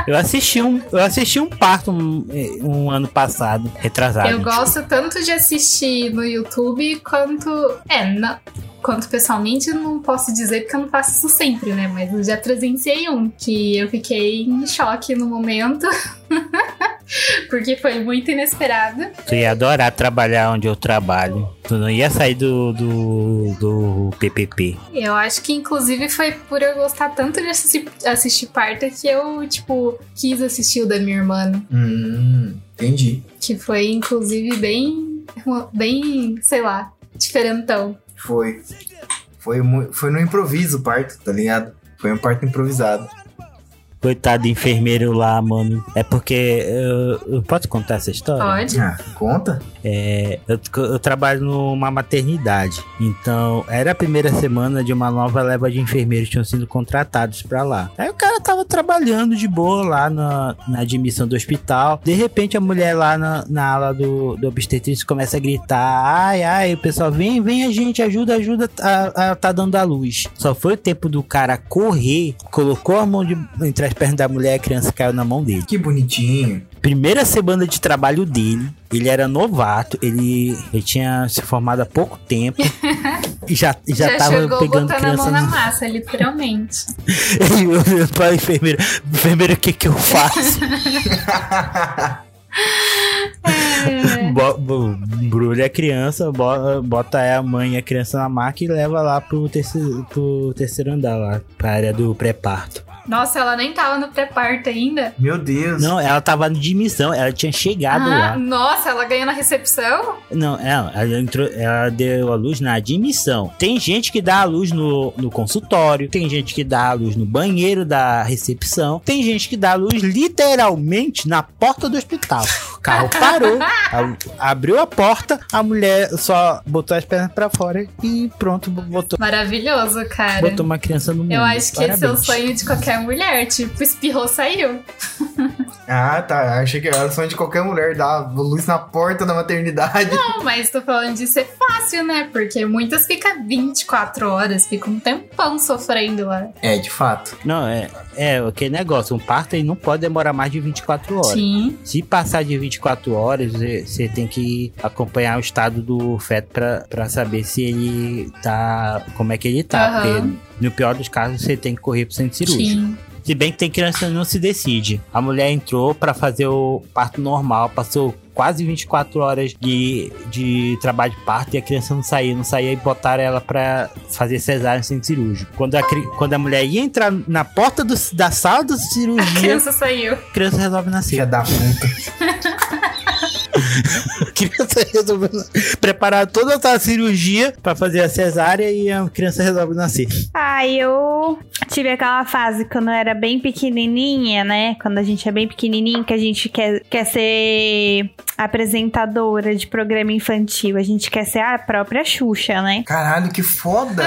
Eu assisti um, eu assisti um parto um, um ano passado, retrasado. eu gosto tanto de assistir no YouTube quanto. É, na- quanto pessoalmente eu não posso dizer porque eu não faço isso sempre, né? Mas eu já presenciei um que eu fiquei em choque no momento. porque foi muito inesperado. Tu ia adorar trabalhar onde eu trabalho. Tu não ia sair do, do, do PPP. Eu acho que inclusive foi por eu gostar tanto de assistir, assistir parto que eu, tipo, quis assistir o da minha irmã. né? Hum, entendi. Que foi, inclusive, bem. bem, sei lá, diferentão. Foi. Foi, foi no improviso o parto, tá ligado? Foi um parto improvisado. Coitado do enfermeiro lá, mano. É porque. Eu, eu posso contar essa história? Pode? Ah, conta? É, eu, eu trabalho numa maternidade. Então, era a primeira semana de uma nova leva de enfermeiros que tinham sido contratados pra lá. Aí o cara tava trabalhando de boa lá na, na admissão do hospital. De repente, a mulher lá na, na ala do, do obstetrício começa a gritar: Ai, ai, o pessoal, vem, vem a gente, ajuda, ajuda, a, a, tá dando a luz. Só foi o tempo do cara correr, colocou a mão de, entre as pernas da mulher, a criança caiu na mão dele Que bonitinho. primeira semana de trabalho dele. Ele era novato, ele, ele tinha se formado há pouco tempo e já, já, Já, tava chegou pegando botando a criança mão na no... massa, literalmente. E eu olhando pra enfermeira, enfermeira, o que que eu faço? É. Embrulha a criança, bo- bota a mãe e a criança na maca e leva lá pro terceiro, pro terceiro andar lá, pra área do pré-parto. Nossa, ela nem tava no pré-parto ainda. Meu Deus. Não, ela tava de missão, ela tinha chegado Ah, lá. nossa, ela ganhou na recepção? Não, ela, ela, entrou, ela deu a luz na admissão. Tem gente que dá a luz no, no consultório, tem gente que dá a luz no banheiro da recepção, tem gente que dá a luz literalmente na porta do hospital. O carro parou, a- abriu a porta, a mulher só botou as pernas pra fora e pronto, botou, Maravilhoso, cara. botou uma criança no mundo. Eu acho que esse é o Parabéns. sonho de qualquer mulher. Tipo, espirrou, saiu. Ah, tá. Achei que era o sonho de qualquer mulher dar luz na porta da maternidade. Não, mas tô falando de ser fácil, né? Porque muitas ficam 24 horas, ficam um tempão sofrendo lá. É, de fato. Não, é, é aquele negócio, um parto ele não pode demorar mais de 24 horas. Sim. Se passar de 24 horas, você tem que acompanhar o estado do feto pra, pra saber se ele tá. como é que ele tá. Aham. Porque no pior dos casos, você tem que correr pro centro cirúrgico. Sim. Se bem que tem criança que não se decide. A mulher entrou pra fazer o parto normal, passou quase 24 horas de, de trabalho de parto e a criança não saía, não saía e botaram ela pra fazer cesárea centro cirúrgico. Quando a, quando a mulher ia entrar na porta do- da sala da A cirurgia, criança saiu. a criança resolve nascer. Filha da puta. A criança resolveu preparar toda a cirurgia pra fazer a cesárea e a criança resolve nascer. Ah, eu tive aquela fase quando eu era bem pequenininha, né? Quando a gente é bem pequenininho, que a gente quer, quer ser apresentadora de programa infantil. A gente quer ser a própria Xuxa, né? Caralho, que foda.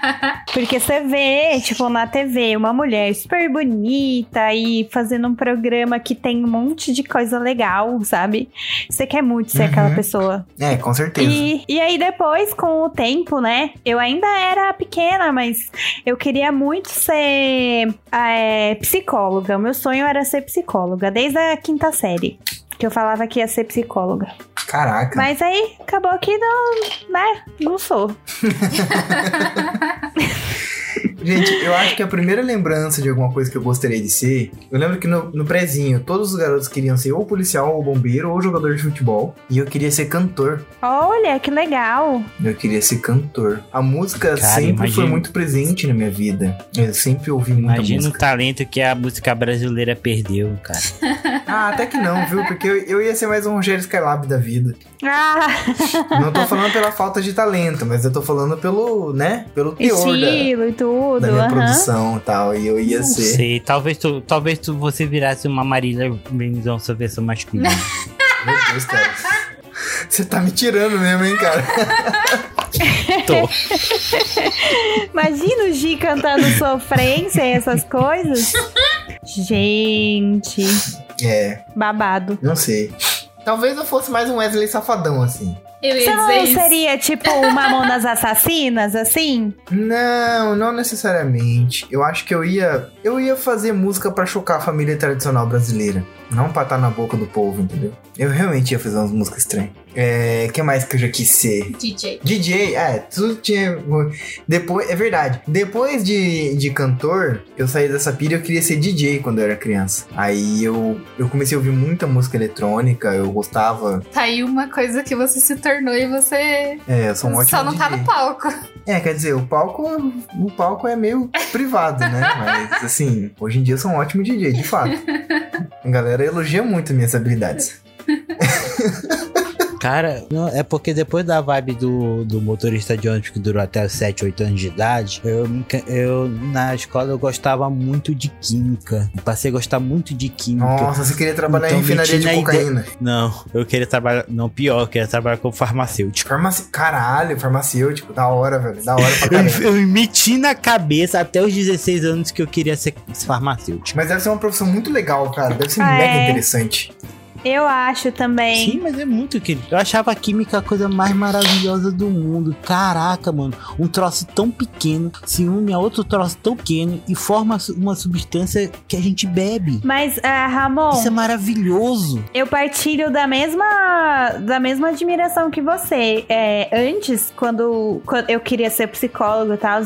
Porque você vê, tipo, na TV, uma mulher super bonita e fazendo um programa que tem um monte de coisa legal, sabe? Você quer muito ser Uhum. aquela pessoa. É, com certeza. E, e aí depois, com o tempo, né? Eu ainda era pequena, mas eu queria muito ser é, psicóloga. O meu sonho era ser psicóloga, desde a quinta série. Que eu falava que ia ser psicóloga. Caraca. Mas aí acabou que não, né? Não sou. Gente, eu acho que a primeira lembrança de alguma coisa que eu gostaria de ser, eu lembro que no, no prezinho, todos os garotos queriam ser ou policial, ou bombeiro, ou jogador de futebol. E eu queria ser cantor. Olha, que legal. Eu queria ser cantor. A música Cara, sempre foi muito presente na minha vida. Eu sempre ouvi muita Imagina o música. talento que a música brasileira perdeu, cara. Ah, até que não, viu? Porque eu, eu ia ser mais um Rogério Skylab da vida. Ah, Não tô falando pela falta de talento, mas eu tô falando pelo, né? Pelo teor da, estilo e tudo. da minha aham. produção e tal. E eu ia Não ser. sei, talvez tu, talvez tu você virasse uma Marília Mendonça versão masculina. Meu Deus, cara. Você tá me tirando mesmo, hein, cara? Tô. Imagina o Gi cantando sofrência e essas coisas. Gente, É, babado. não sei. Talvez eu fosse mais um Wesley Safadão, assim. Eu ia Você não isso. seria tipo o Mamonas Assassinas, assim? Não, não necessariamente. Eu acho que eu ia. Eu ia fazer música pra chocar a família tradicional brasileira. Não pra estar na boca do povo, entendeu? Eu realmente ia fazer umas músicas estranhas. É. que mais que eu já quis ser? DJ. DJ, é, tudo tinha. Depois, é verdade. Depois de, de cantor, eu saí dessa pira e eu queria ser DJ quando eu era criança. Aí eu, eu comecei a ouvir muita música eletrônica, eu gostava. Tá aí uma coisa que você se tornou e você É, eu sou um ótimo só não tá DJ. no palco. É, quer dizer, o palco, o palco é meio privado, né? Mas assim, hoje em dia eu sou um ótimo DJ, de fato. A galera elogia muito minhas habilidades. Cara, não, é porque depois da vibe do, do motorista de ônibus que durou até os 7, 8 anos de idade, eu, eu na escola eu gostava muito de química. Eu passei a gostar muito de química. Nossa, você queria trabalhar Então, em refinaria de cocaína. Não, eu queria trabalhar. Não, pior, eu queria trabalhar como farmacêutico. Farmaci... Caralho, farmacêutico, da hora, velho. Da hora pra Eu, eu me meti na cabeça até os 16 anos que eu queria ser farmacêutico. Mas deve ser uma profissão muito legal, cara. Deve ser Ah, mega é. interessante. Eu acho também. Sim, mas é muito querido. Eu achava a química a coisa mais maravilhosa do mundo. Caraca, mano. Um troço tão pequeno se une a outro troço tão pequeno e forma uma substância que a gente bebe. Mas, ah, Ramon, Isso é maravilhoso. eu partilho da mesma, da mesma admiração que você. É, antes, quando, quando eu queria ser psicólogo e tal,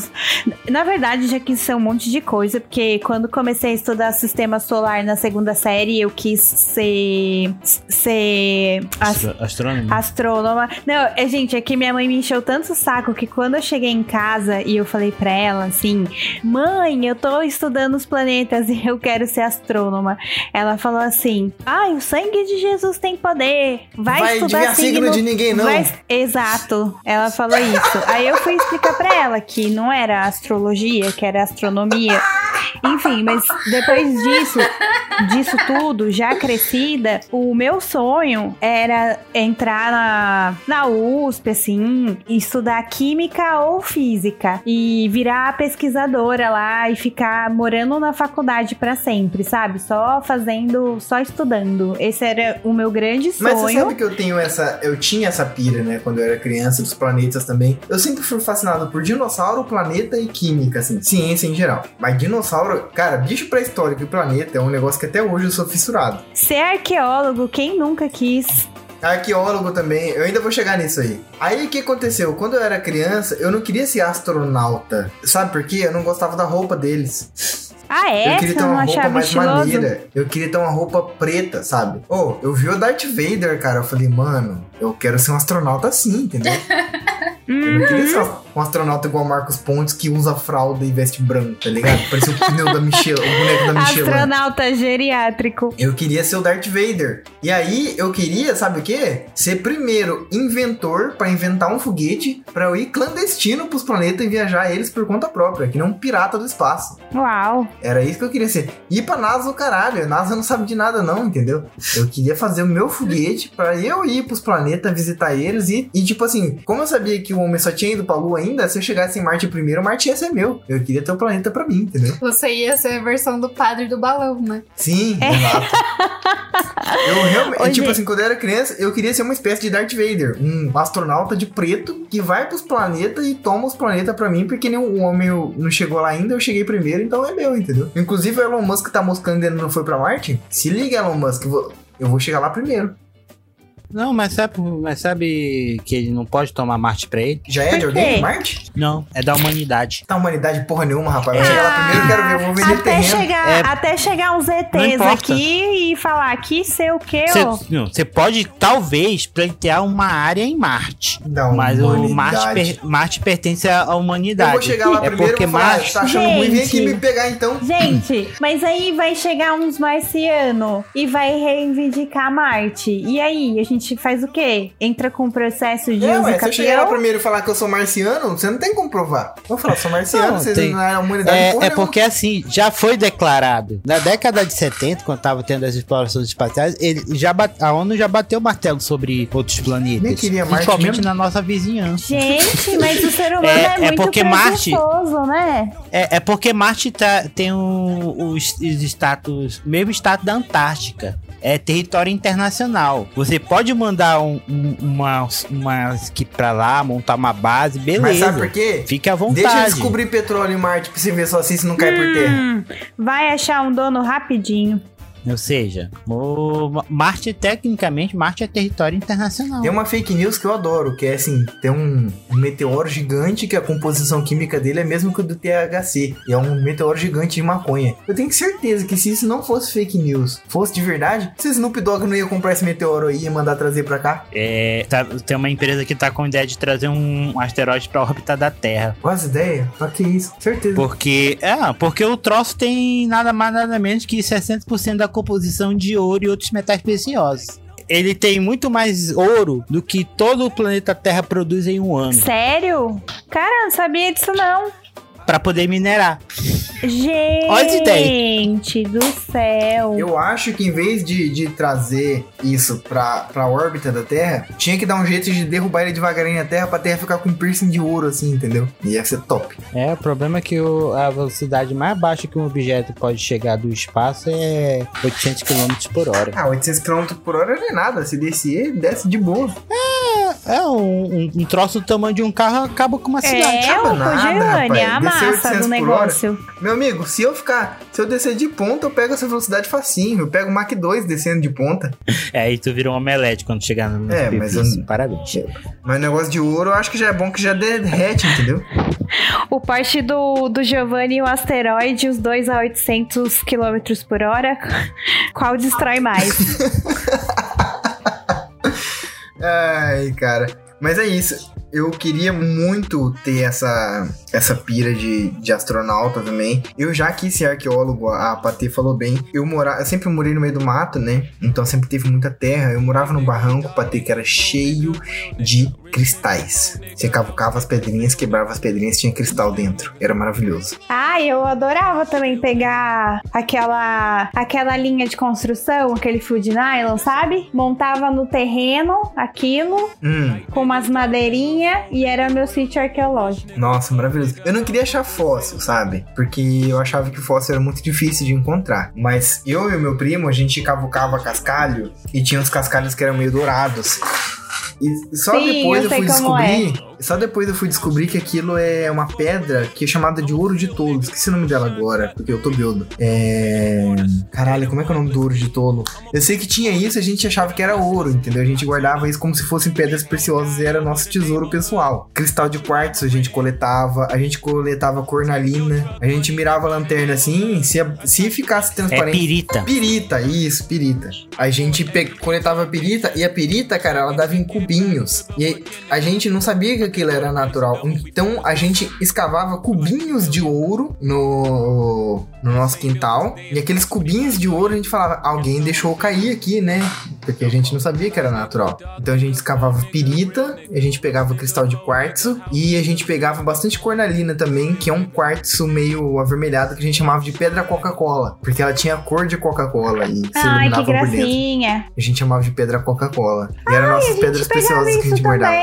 na verdade já quis ser um monte de coisa, porque quando comecei a estudar sistema solar na segunda série, eu quis ser. Ser. as- Astro- Astrônomo. Astrônoma. Não, é, gente, é que minha mãe me encheu tanto o saco que quando eu cheguei em casa e eu falei pra ela assim: Mãe, eu tô estudando os planetas e eu quero ser astrônoma. Ela falou assim: Ai, o sangue de Jesus tem poder. Vai, Vai estudar desviar signo de ninguém, não. Vai- Exato. Ela falou isso. Aí eu fui explicar pra ela que não era astrologia, que era astronomia. Enfim, mas depois disso, disso tudo, já crescida, o meu sonho era entrar na, na USP, assim, estudar química ou física e virar pesquisadora lá e ficar morando na faculdade pra sempre, sabe? Só fazendo, só estudando. Esse era o meu grande sonho. Mas você sabe que eu tenho essa. Eu tinha essa pira, né? Quando eu era criança, dos planetas também. Eu sempre fui fascinado por dinossauro, planeta e química, assim, ciência em geral. Mas dinossauro, cara, bicho pré-histórico e planeta é um negócio que até hoje eu sou fissurado. Ser arqueólogo, quem nunca quis? Arqueólogo também, eu ainda vou chegar nisso aí. Aí o que aconteceu? Quando eu era criança, eu não queria ser astronauta. Sabe por quê? Eu não gostava da roupa deles. Ah, é? eu queria ter uma roupa mais estiloso? maneira. Eu queria ter uma roupa preta, sabe? Oh, eu vi o Darth Vader, cara. Eu falei, mano, eu quero ser um astronauta assim, entendeu? Eu não queria ser um astronauta igual Marcos Pontes que usa fralda e veste branco, tá ligado? Parecia o pneu da Michelin, o boneco da Michelin. Astronauta geriátrico. Eu queria ser o Darth Vader. E aí eu queria, sabe o quê? Ser primeiro inventor pra inventar um foguete pra eu ir clandestino pros planetas e viajar eles por conta própria, que nem um pirata do espaço. Uau. Era isso que eu queria ser. Ir pra NASA o caralho. A NASA não sabe de nada não, entendeu? Eu queria fazer o meu foguete pra eu ir pros planetas, visitar eles e, e tipo assim, como eu sabia que o homem só tinha ido pra Lua ainda, se eu chegasse em Marte primeiro, Marte ia ser meu. Eu queria ter o planeta pra mim, entendeu? Você ia ser a versão do padre do balão, né? Sim, exato. Eu realmente, tipo gente. assim, quando eu era criança, eu queria ser uma espécie de Darth Vader, um astronauta de preto que vai pros planetas e toma os planetas pra mim, porque nem o homem não chegou lá ainda, eu cheguei primeiro, então é meu, entendeu? Inclusive o Elon Musk tá moscando e ainda não foi pra Marte. Se liga, Elon Musk, eu vou- eu vou chegar lá primeiro. Não, mas sabe, mas sabe que ele não pode tomar Marte pra ele? Já é de alguém? Marte? Não, é da humanidade. Tá humanidade porra nenhuma, rapaz. Vai chegar lá primeiro, quero ver, vou vender Ah, até terreno. chegar, É- até chegar uns Não ETs aqui e falar aqui sei o que, ó. Você pode, talvez, pleitear uma área em Marte. Da Mas o humanidade. Marte, per- Marte pertence à à Eu humanidade. vou chegar lá é primeiro porque vou falar, Marte. tá achando ruim, vem aqui Gente. me pegar então. Gente, mas aí vai chegar uns marcianos e vai reivindicar Marte. E aí, a gente faz o quê? Entra com o processo de É, uso ué, se eu chegar lá primeiro e falar que eu sou marciano, você não tem como provar. Eu vou falar, sou marciano, Não, vocês tem- não é a humanidade É, porra é porque assim, já foi declarado. Na década de 70, quando tava tendo as explorações espaciais, ele já bate- a ONU já bateu o martelo sobre outros planetas. Nem queria Marte principalmente mesmo. na nossa vizinhança. Gente, mas o ser humano É- é, é muito porque Marte- né? É, é porque Marte tá- tem o, os, os status, mesmo status da Antártica. É território internacional. Você pode mandar um, um, uma, uma equipe pra lá, montar uma base, beleza. Mas sabe por quê? Fique à vontade. Deixa eu descobrir petróleo em Marte pra você ver só assim se não cai por terra. Hum, vai achar um dono rapidinho. Ou seja, o Marte, tecnicamente, Marte é território internacional. Tem uma fake news que eu adoro, que é assim, tem um, meteoro gigante que a composição química dele é mesmo que o do THC. E é um meteoro gigante de maconha. Eu tenho certeza que se isso não fosse fake news, fosse de verdade, se Snoop Dogg não ia comprar esse meteoro aí e mandar trazer pra cá. É, tá- tem uma empresa que tá com ideia de trazer um asteroide pra órbita da Terra. Quase ideia? Só que isso, certeza. Porque, é, porque o troço tem nada mais nada menos que 60% da composição de ouro e outros metais preciosos. Ele tem muito mais ouro do que todo o planeta Terra produz em um ano Sério? Cara, eu não sabia disso não. Pra poder minerar. Gente as ideias. do céu. Eu acho que em vez de, de trazer isso pra, pra órbita da Terra, tinha que dar um jeito de derrubar ele devagarinho na Terra pra Terra ficar com um piercing de ouro, assim, entendeu? Ia ser top. É, o problema é que o- a velocidade mais baixa que um objeto pode chegar do espaço é 800 km por hora. Ah, 800 km por hora não é nada. Se descer, desce de boa. É, um, um, um troço do tamanho de um carro acaba com uma cidade. É, acaba o nada, rapaz. Massa 800 do por hora. negócio. Meu amigo, se eu ficar. Se eu descer de ponta, eu pego essa velocidade facinho. Eu pego o Mach 2 descendo de ponta. É, aí tu vira um omelete quando chegar no É, mas eu- Parabéns. Mas negócio de ouro, eu acho que já é bom que já derrete, entendeu? O Porsche do, do Giovanni e o asteroide, os dois a 800 km por hora. Qual destrói mais? Ai, cara. Mas é isso. Eu queria muito ter essa, essa pira de, de astronauta também. Eu já quis ser arqueólogo, a Patê falou bem. Eu, mora, eu sempre morei no meio do mato, né? Então sempre teve muita terra. Eu morava num barranco, Patê, que era cheio de cristais. Você cavucava as pedrinhas, quebrava as pedrinhas, tinha cristal dentro. Era maravilhoso. Ah, eu adorava também pegar aquela, aquela linha de construção, aquele fio de nylon, sabe? Montava no terreno aquilo, Hum, com umas madeirinhas, e era meu sítio arqueológico. nossa, maravilhoso. Eu não queria achar fóssil, sabe? Porque eu achava que fóssil era muito difícil de encontrar. Mas eu e o meu primo, a gente cavucava cascalho e tinha uns cascalhos que eram meio dourados. E só Sim, depois eu eu, fui como é. Só depois eu fui descobrir que aquilo é uma pedra que é chamada de ouro de tolo. Esqueci o nome dela agora, porque eu tô beudo. É. Caralho, como é que é o nome do ouro de tolo? Eu sei que tinha isso, a gente achava que era ouro, entendeu? A gente guardava isso como se fossem pedras preciosas e era nosso tesouro pessoal. Cristal de quartzo a gente coletava, a gente coletava cornalina, a gente mirava a lanterna assim, se, se ficasse É transparente. pirita. Pirita, isso, pirita. A gente coletava pirita e a pirita, cara, ela dava em cubinhos. E a gente não sabia que aquilo era natural. Então a gente escavava cubinhos de ouro no, no nosso quintal. E aqueles cubinhos de ouro a gente falava, alguém deixou cair aqui, né? Porque a gente não sabia que era natural. Então a gente escavava pirita, a gente pegava cristal de quartzo e a gente pegava bastante cornalina também, que é um quartzo meio avermelhado que a gente chamava de pedra Coca-Cola. Porque ela tinha a cor de Coca-Cola e se Ai, iluminava que por dentro. gracinha. A gente chamava de pedra Coca-Cola. E eram nossas pedras preciosas que a isso gente guardava.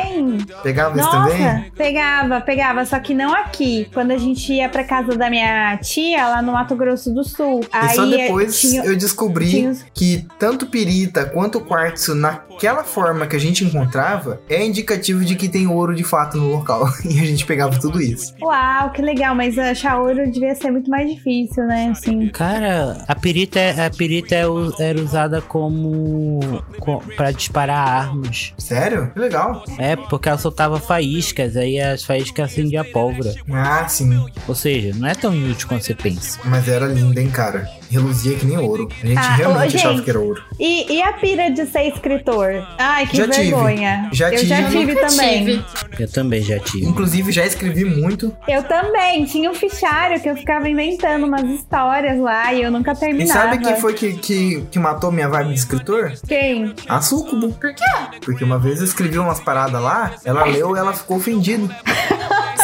Pegava isso Nossa, também? pegava, pegava, só que não aqui. Quando a gente ia pra casa da minha tia, lá no Mato Grosso do Sul. E só aí depois tinha, eu descobri tinha que tanto pirita quanto quartzo, naquela forma que a gente encontrava, é indicativo de que tem ouro de fato no local. E a gente pegava tudo isso. Uau, que legal, mas achar ouro devia ser muito mais difícil, né? Assim. Cara, a perita, a perita é era usada como. co- pra disparar armas. Sério? Que legal. É, porque ela soltava faíscas, aí as faíscas acendiam a pólvora. Ah, sim. Ou seja, não é tão inútil quanto você pensa. Mas era linda, hein, cara. Reluzia que nem ouro. A gente Ah, realmente ô, achava gente. que era ouro. E, e a pira de ser escritor? Ai, que Já tive. vergonha. Já eu tive. já Eu tive Nunca também. tive. Eu também já tive. Inclusive, já escrevi muito. Eu também. Tinha um fichário que eu ficava inventando umas histórias lá e eu nunca E terminava. sabe quem foi que, que, que matou minha vibe de escritor? Quem? A Sucubo. Por quê? Porque uma vez eu escrevi umas paradas lá, ela leu e ela ficou ofendida.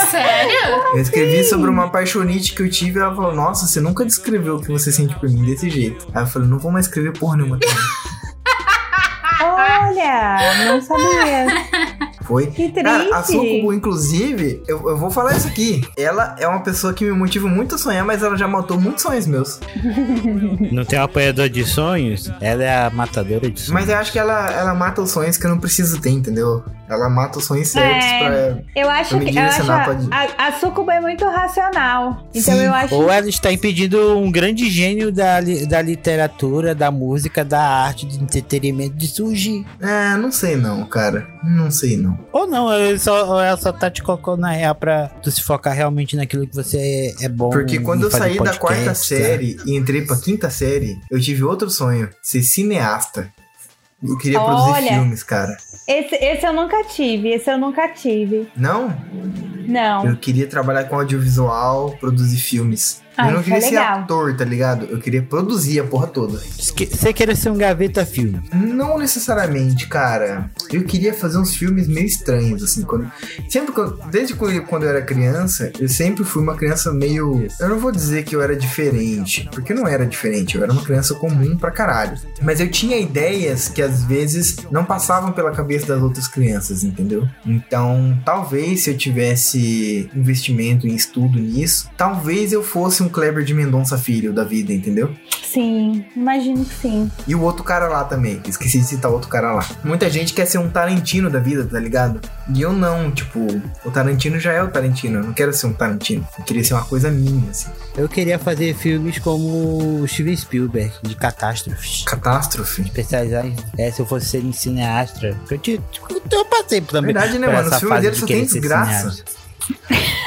Sério? Eu escrevi sobre uma paixonite que eu tive e ela falou: Nossa, você nunca descreveu o que você sente por mim desse jeito. Aí eu falei: Não vou mais escrever porra nenhuma. também." Olha, não sabia. Foi. Que Cara, a triste. Sucubo, inclusive, eu, eu vou falar isso aqui. Ela é uma pessoa que me motiva muito a sonhar, mas ela já matou muitos sonhos meus. Não tem um apoiador de sonhos? Ela é a matadora de sonhos. Mas eu acho que ela, ela mata os sonhos que eu não preciso ter, entendeu? Ela mata os sonhos certos É. pra. Eu acho Pra me que eu acho a, pra- a, a Sucuba é muito racional. Então Sim. eu acho. Ou ela está impedindo um grande gênio da, li- da literatura, da música, da arte, do entretenimento de surgir. É, não sei não, cara. Não sei não. Ou não, ele só, ou ela só tá te colocando na real pra tu se focar realmente naquilo que você é, é bom. Porque quando eu saí da podcast, quarta tá? série e entrei pra quinta série, eu tive outro sonho: ser cineasta. Eu queria produzir Olha. filmes, cara. Esse, esse eu nunca tive, esse eu nunca tive. Não? Não. Eu queria trabalhar com audiovisual, produzir filmes. Ah, eu não queria é ser legal. ator, tá ligado? Eu queria produzir a porra toda. Você queria ser um gaveta filme. Não necessariamente, cara. Eu queria fazer uns filmes meio estranhos, assim. Quando... Sempre quando... Desde quando quando eu era criança, eu sempre fui uma criança meio. Eu não vou dizer que eu era diferente, porque eu não era diferente. Eu era uma criança comum pra caralho. Mas eu tinha ideias que às vezes não passavam pela cabeça das outras crianças, entendeu? Então, talvez se eu tivesse investimento em estudo nisso, talvez eu fosse um Kleber de Mendonça filho da vida, entendeu? Sim, imagino que sim. E o outro cara lá também. Esqueci de citar o outro cara lá. Muita gente quer ser um Tarantino da vida, tá ligado? E eu não, tipo, o Tarantino já é o Tarantino. Eu não quero ser um Tarantino. Eu queria ser uma coisa minha, assim. Eu queria fazer filmes como o Steven Spielberg, de catástrofes. Catástrofe. Especializar em. É, se eu fosse ser em cineastra. Eu, te, eu, eu passei também. Verdade, né, por mano? Os filmes dele de só tem desgraça.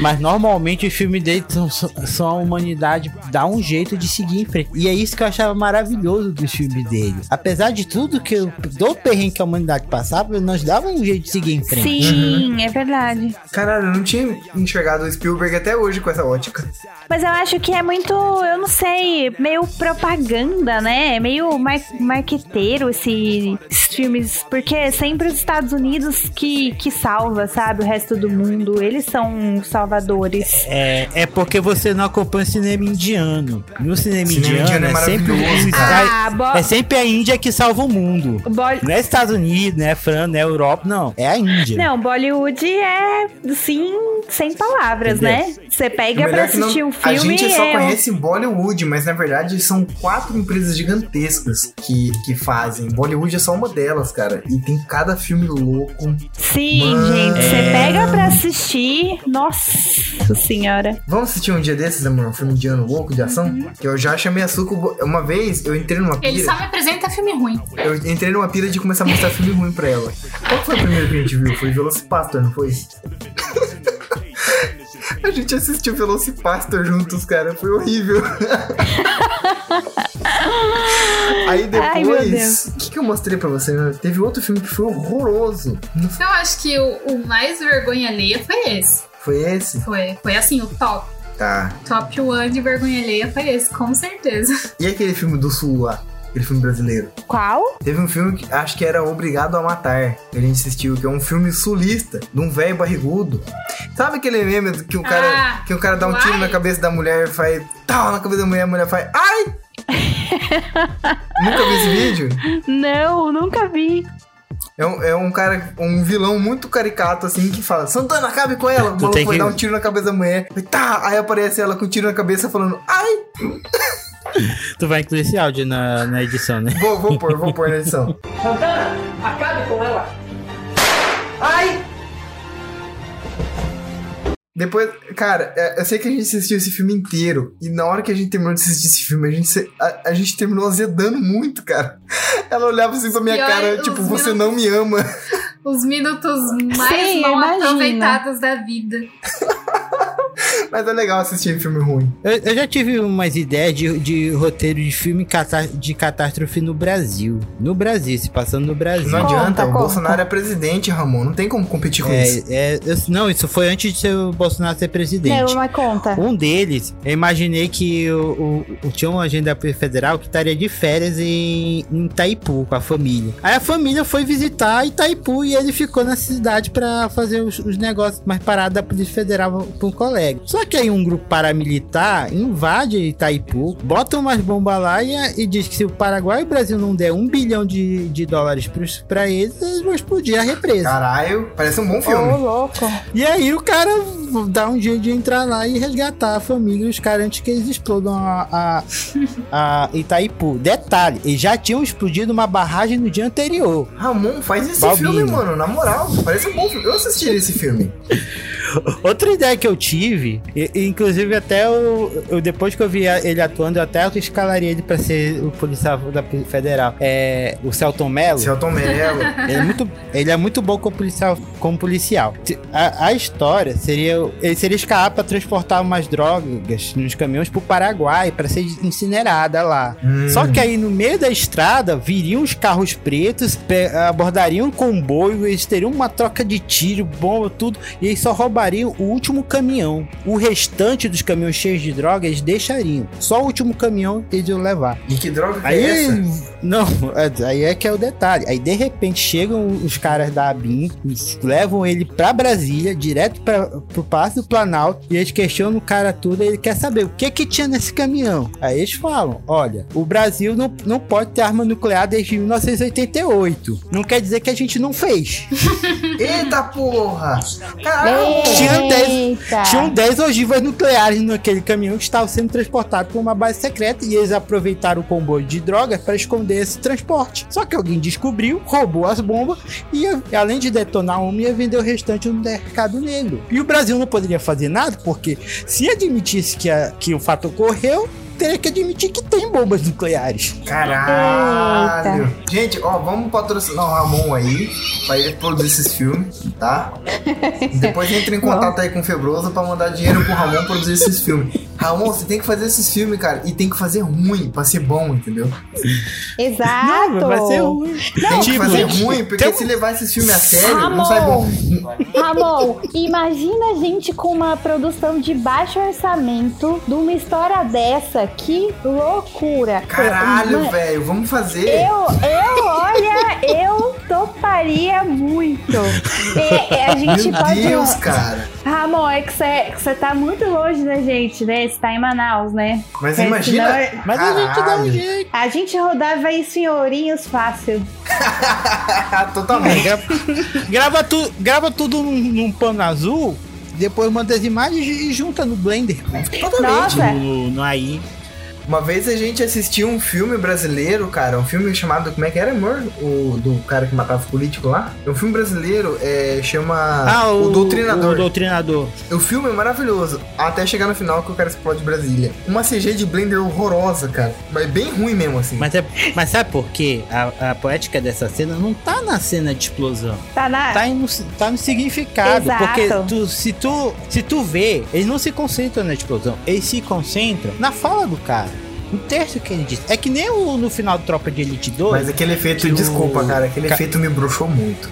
Mas normalmente os filmes dele são, são a humanidade dá um jeito de seguir em frente. E é isso que eu achava maravilhoso dos filmes dele. Apesar de tudo que eu, do perrengue que a humanidade passava, nós dava um jeito de seguir em frente. Sim, é verdade. Caralho, eu não tinha enxergado o Spielberg até hoje com essa ótica. Mas eu acho que é muito, eu não sei, meio propaganda, né? É meio mar marqueteiro esse- esses filmes, porque é sempre os Estados Unidos que, que salva, sabe? O resto do mundo, eles são salvadores. É, é porque você não acompanha o cinema indiano. No cinema, Cinema indiano, indiano é é, sempre. Ah, bo- é sempre a Índia que salva o mundo. Bol- Não é Estados Unidos, não é França, não é Europa, não. É a Índia. Não, Bollywood é, sim, sem palavras, Entendeu? né? Você pega pra não- assistir um A filme gente só é... conhece Bollywood, mas na verdade são quatro empresas gigantescas que, que fazem. Bollywood é só uma delas, cara. E tem cada filme louco. Sim, Mano. gente, você É. pega pra assistir. Nossa senhora. Vamos assistir um dia desses, amor? Um filme indiano louco de ação? Que eu já chamei a Suco. Uma vez eu entrei numa Ele pira. só me apresenta filme ruim. Eu entrei numa pira de começar a mostrar filme ruim pra ela. Qual foi o primeiro que a gente viu? Foi Velocipastor, não foi? A gente assistiu Velocipastor juntos, cara. Foi horrível. Aí depois, o que, que eu mostrei pra você? Teve outro filme que foi horroroso. Eu acho que o, o mais vergonha alheia foi esse. Foi esse? Foi, foi assim, o top. Tá. Top one de vergonha alheia foi esse, com certeza. E aquele filme do Sul lá? Aquele filme brasileiro. Qual? Teve um filme que acho que era Obrigado a Matar, que a gente assistiu, que é um filme sulista, de um velho barrigudo. Sabe aquele meme que o cara, Ah, que o cara dá um tiro na cabeça da mulher e faz tal na cabeça da mulher, a mulher faz ai! Nunca vi esse vídeo? Não, nunca vi. É um, é um cara, um vilão muito caricato assim que fala: Santana, acabe com ela. O Tu maluco vai que- dar um tiro na cabeça da mulher. E tá, aí aparece ela com um tiro na cabeça falando ai! Tu vai incluir esse áudio na, na edição, né? Vou, vou pôr, vou pôr na edição. Santana, acabe Depois, cara, é, eu sei que a gente assistiu esse filme inteiro. E na hora que a gente terminou de assistir esse filme, a gente, a, a gente terminou azedando muito, cara. Ela olhava assim pra minha Pior, cara, os tipo, você minutos- não me ama. Os minutos mais Sim, mal imagina. aproveitados da vida. Mas é legal assistir filme ruim. Eu, eu já tive umas ideias de, de roteiro de filme de catástrofe no Brasil. No Brasil, se passando no Brasil. Não Conta, adianta, o conta. Bolsonaro é presidente, Ramon. Não tem como competir com isso. É, é, eu- não, isso foi antes de ser o Bolsonaro ser presidente. Não, mas conta. Um deles, eu imaginei que o, o- o- tinha uma agenda federal que estaria de férias em, em Itaipu com a família. Aí a família foi visitar Itaipu e ele ficou na cidade pra fazer os, os negócios mais parados da Polícia Federal com um colega. Só que aí um grupo paramilitar invade Itaipu, bota umas bombas lá e, e diz que se o Paraguai e o Brasil não der um bilhão de, de dólares pros, pra eles, eles vão explodir a represa. Caralho, parece um bom Ô, filme. louco. E aí o cara dá um jeito de entrar lá e resgatar a família e os caras antes que eles explodam a, a, a Itaipu. Detalhe, eles já tinham explodido uma barragem no dia anterior. Ramon, faz esse Balbino. filme, mano. Na moral, parece um bom filme. Eu assisti esse filme. Outra ideia que eu tive, e- e inclusive até eu, eu- depois que eu vi ele atuando, eu até escalaria ele pra ser o policial da Federal. É o Celton Mello. Celton Mello. Ele é muito, ele é muito bom como policial. Como policial. A, a história seria. Ele seria escapar para transportar umas drogas nos caminhões pro Paraguai para ser incinerada lá. Hum. Só que aí no meio da estrada viriam os carros pretos, abordariam o comboio, eles teriam uma troca de tiro, bomba, tudo, e eles só roubariam o último caminhão. O restante dos caminhões cheios de drogas eles deixariam. Só o último caminhão eles iam levar. E que droga que Aí, é essa? não, é- aí é que é o detalhe. Aí de repente chegam os caras da ABIN, levam ele pra Brasília, direto pra, pro Palácio do Planalto, e eles questionam o cara tudo, e ele quer saber o que que tinha nesse caminhão. Aí eles falam: olha, o Brasil não, não pode ter arma nuclear desde 1988. Não quer dizer que a gente não fez. Eita porra! Caralho! Tinha 10 Eita. Tinham 10 ogivas nucleares naquele caminhão que estava sendo transportado para uma base secreta e eles aproveitaram o comboio de drogas para esconder esse transporte. Só que alguém descobriu, roubou as bombas e, além de detonar uma, ia vender o restante no mercado negro. E o Brasil não poderia fazer nada porque se admitisse que, a- que o fato ocorreu, teria que admitir que tem bombas nucleares. Caralho! Gente, ó, vamos patrocinar o Ramon aí, pra ele produzir esses filmes, tá? Depois entra em contato aí com o Febroso pra mandar dinheiro pro Ramon produzir esses filmes. Ramon, você tem que fazer esses filmes, cara, e tem que fazer ruim pra ser bom, entendeu? Exato. Não, vai ser ruim. tem que fazer gente, ruim, porque tem se levar esses filmes a sério, não Ramon! sai bom. Ramon, imagina a gente com uma produção de baixo orçamento de uma história dessa. Que loucura. Caralho, velho, vamos fazer. Eu, eu, olha, eu toparia muito. É, é, a gente Meu pode. Deus, cara. Ramon, é que você tá muito longe da gente, né? Você tá em Manaus, né? Mas É, imagina. senão- Mas a gente dá um Caralho. jeito. A gente rodava isso em Ourinhos fácil. Totalmente. Grava, grava, tu, grava tudo num, num pano azul, depois manda as imagens e junta no Blender. Totalmente. Nossa. No, no AI. Uma vez a gente assistiu um filme brasileiro, cara, um filme chamado. Como é que era, amor? O do cara que matava o político lá? É um filme brasileiro, é, chama. Ah, o, Doutrinador. O Doutrinador. O filme é maravilhoso, até chegar no final que o cara explode Brasília. Uma CG de Blender horrorosa, cara. Mas bem ruim mesmo, assim. Mas, é, mas sabe por quê? A, a poética dessa cena não tá na cena de explosão. Tá na. Tá no, tá no significado. Exato. Porque tu, se, tu, se tu vê, eles não se concentram na explosão. Eles se concentram na fala do cara. No texto que ele diz. É que nem o, no final do Tropa de Elite 2. Mas aquele efeito, que o- desculpa, cara, aquele Ca- efeito me bruxou muito.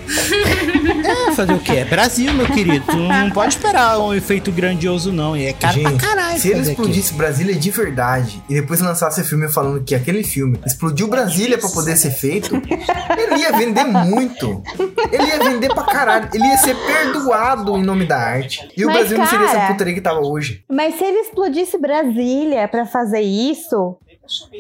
É, fazer o quê? É Brasil, meu querido. Tu não pode esperar um efeito grandioso, não. E é caro Gente, pra caralho. Se ele explodisse Brasília de verdade e depois lançasse filme falando que aquele filme explodiu Brasília pra poder ser feito, ele ia vender muito. Ele ia vender pra caralho. Ele ia ser perdoado em nome da arte. E o Mas, Brasil não seria essa cara, putaria que tava hoje. Mas se ele explodisse Brasília pra fazer isso,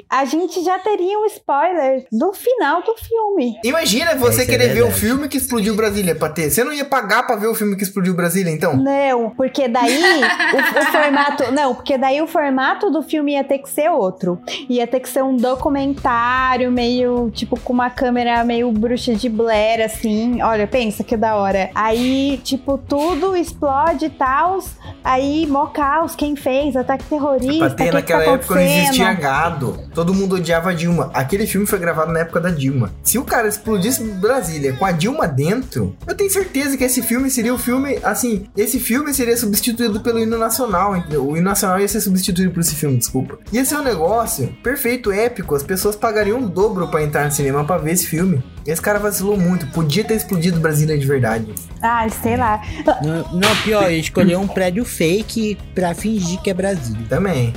a gente já teria um spoiler do final do filme. Imagina você Isso é querer ver o filme que explodiu Brasília pra ter. Você não ia pagar pra ver o filme que explodiu Brasília, então? Não, porque daí o, o formato. Não, porque daí o formato do filme ia ter que ser outro. Ia ter que ser um documentário, meio, tipo, com uma câmera meio bruxa de Blair, assim. Olha, pensa que da hora. Aí, tipo, tudo explode e tal. Aí, mó caos, quem fez? Ataque terrorista. Pra o ter que naquela que tá época não existia acontecendo? Gado. Todo mundo odiava a Dilma. Aquele filme foi gravado na época da Dilma. Se o cara explodisse Brasília com a Dilma dentro, eu tenho certeza que esse filme seria o filme. Assim, esse filme seria substituído pelo hino nacional. entendeu? O hino nacional ia ser substituído por esse filme, desculpa. Ia ser um negócio perfeito, épico. As pessoas pagariam o dobro pra entrar no cinema pra ver esse filme. Esse cara vacilou muito. Podia ter explodido Brasília de verdade. Ah, sei lá. Não, não, pior, ele escolheu um prédio fake pra fingir que é Brasília. Também.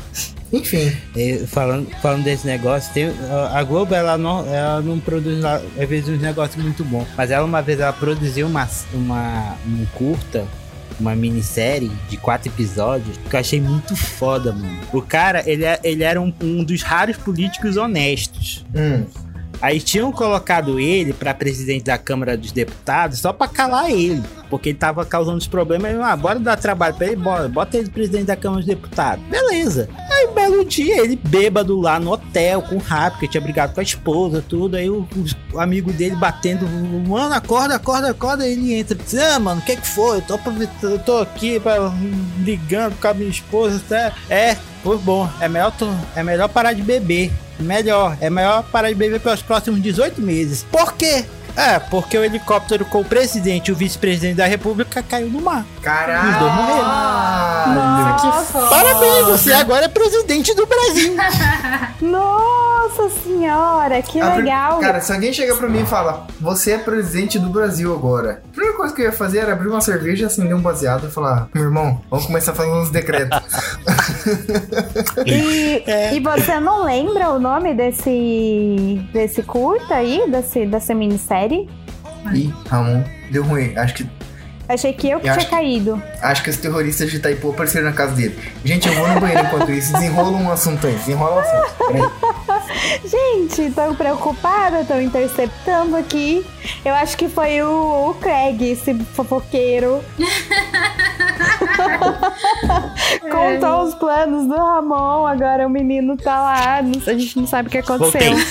Enfim. É, falando, falando desse negócio, tem, a Globo ela não, ela não produz às vezes uns negócios muito bons. Mas ela uma vez ela produziu uma, uma um curta, uma minissérie de quatro episódios que eu achei muito foda, mano. O cara, ele, é- ele era um, um dos raros políticos honestos. Hum. Aí tinham colocado ele pra presidente da Câmara dos Deputados só pra calar ele, porque ele tava causando os problemas. Ah, bora dar trabalho pra ele, bora, bota ele presidente da Câmara dos Deputados. Beleza. Aí um belo dia ele bêbado lá no hotel com o rap, porque tinha brigado com a esposa, tudo. Aí o, o amigo dele batendo, mano, acorda, acorda, acorda. Aí ele entra, ah, mano, o que que foi? Eu tô, eu tô aqui pra, ligando com a minha esposa, tá? É, foi bom. É melhor, é melhor parar de beber. Melhor, é melhor parar de beber pelos próximos 18 meses. Por quê? É, porque o helicóptero com o presidente e o vice-presidente da república caiu no mar. Caralho. Os dois morreram. Nossa. Parabéns, você agora é presidente do Brasil. Nossa senhora, que A legal. Cara, se alguém chega pra mim e fala, você é presidente do Brasil agora. A primeira coisa que eu ia fazer era abrir uma cerveja, acender um baseado e falar, meu irmão, vamos começar falando uns decretos. E, É. e você não lembra o nome desse, desse curta aí, desse, dessa minissérie? Ih, Ramon, deu ruim. Acho que, Achei que eu que Eu tinha acho que- caído. acho que os terroristas de Itaipu apareceram na casa dele. Gente, eu vou no banheiro enquanto isso. Desenrola um assunto aí. Desenrola um assunto. Gente, tô preocupada, tô interceptando aqui. Eu acho que foi o, o Craig, esse fofoqueiro. Contou os planos do Ramon, agora o menino tá lá. A gente não sabe o que aconteceu. Voltei.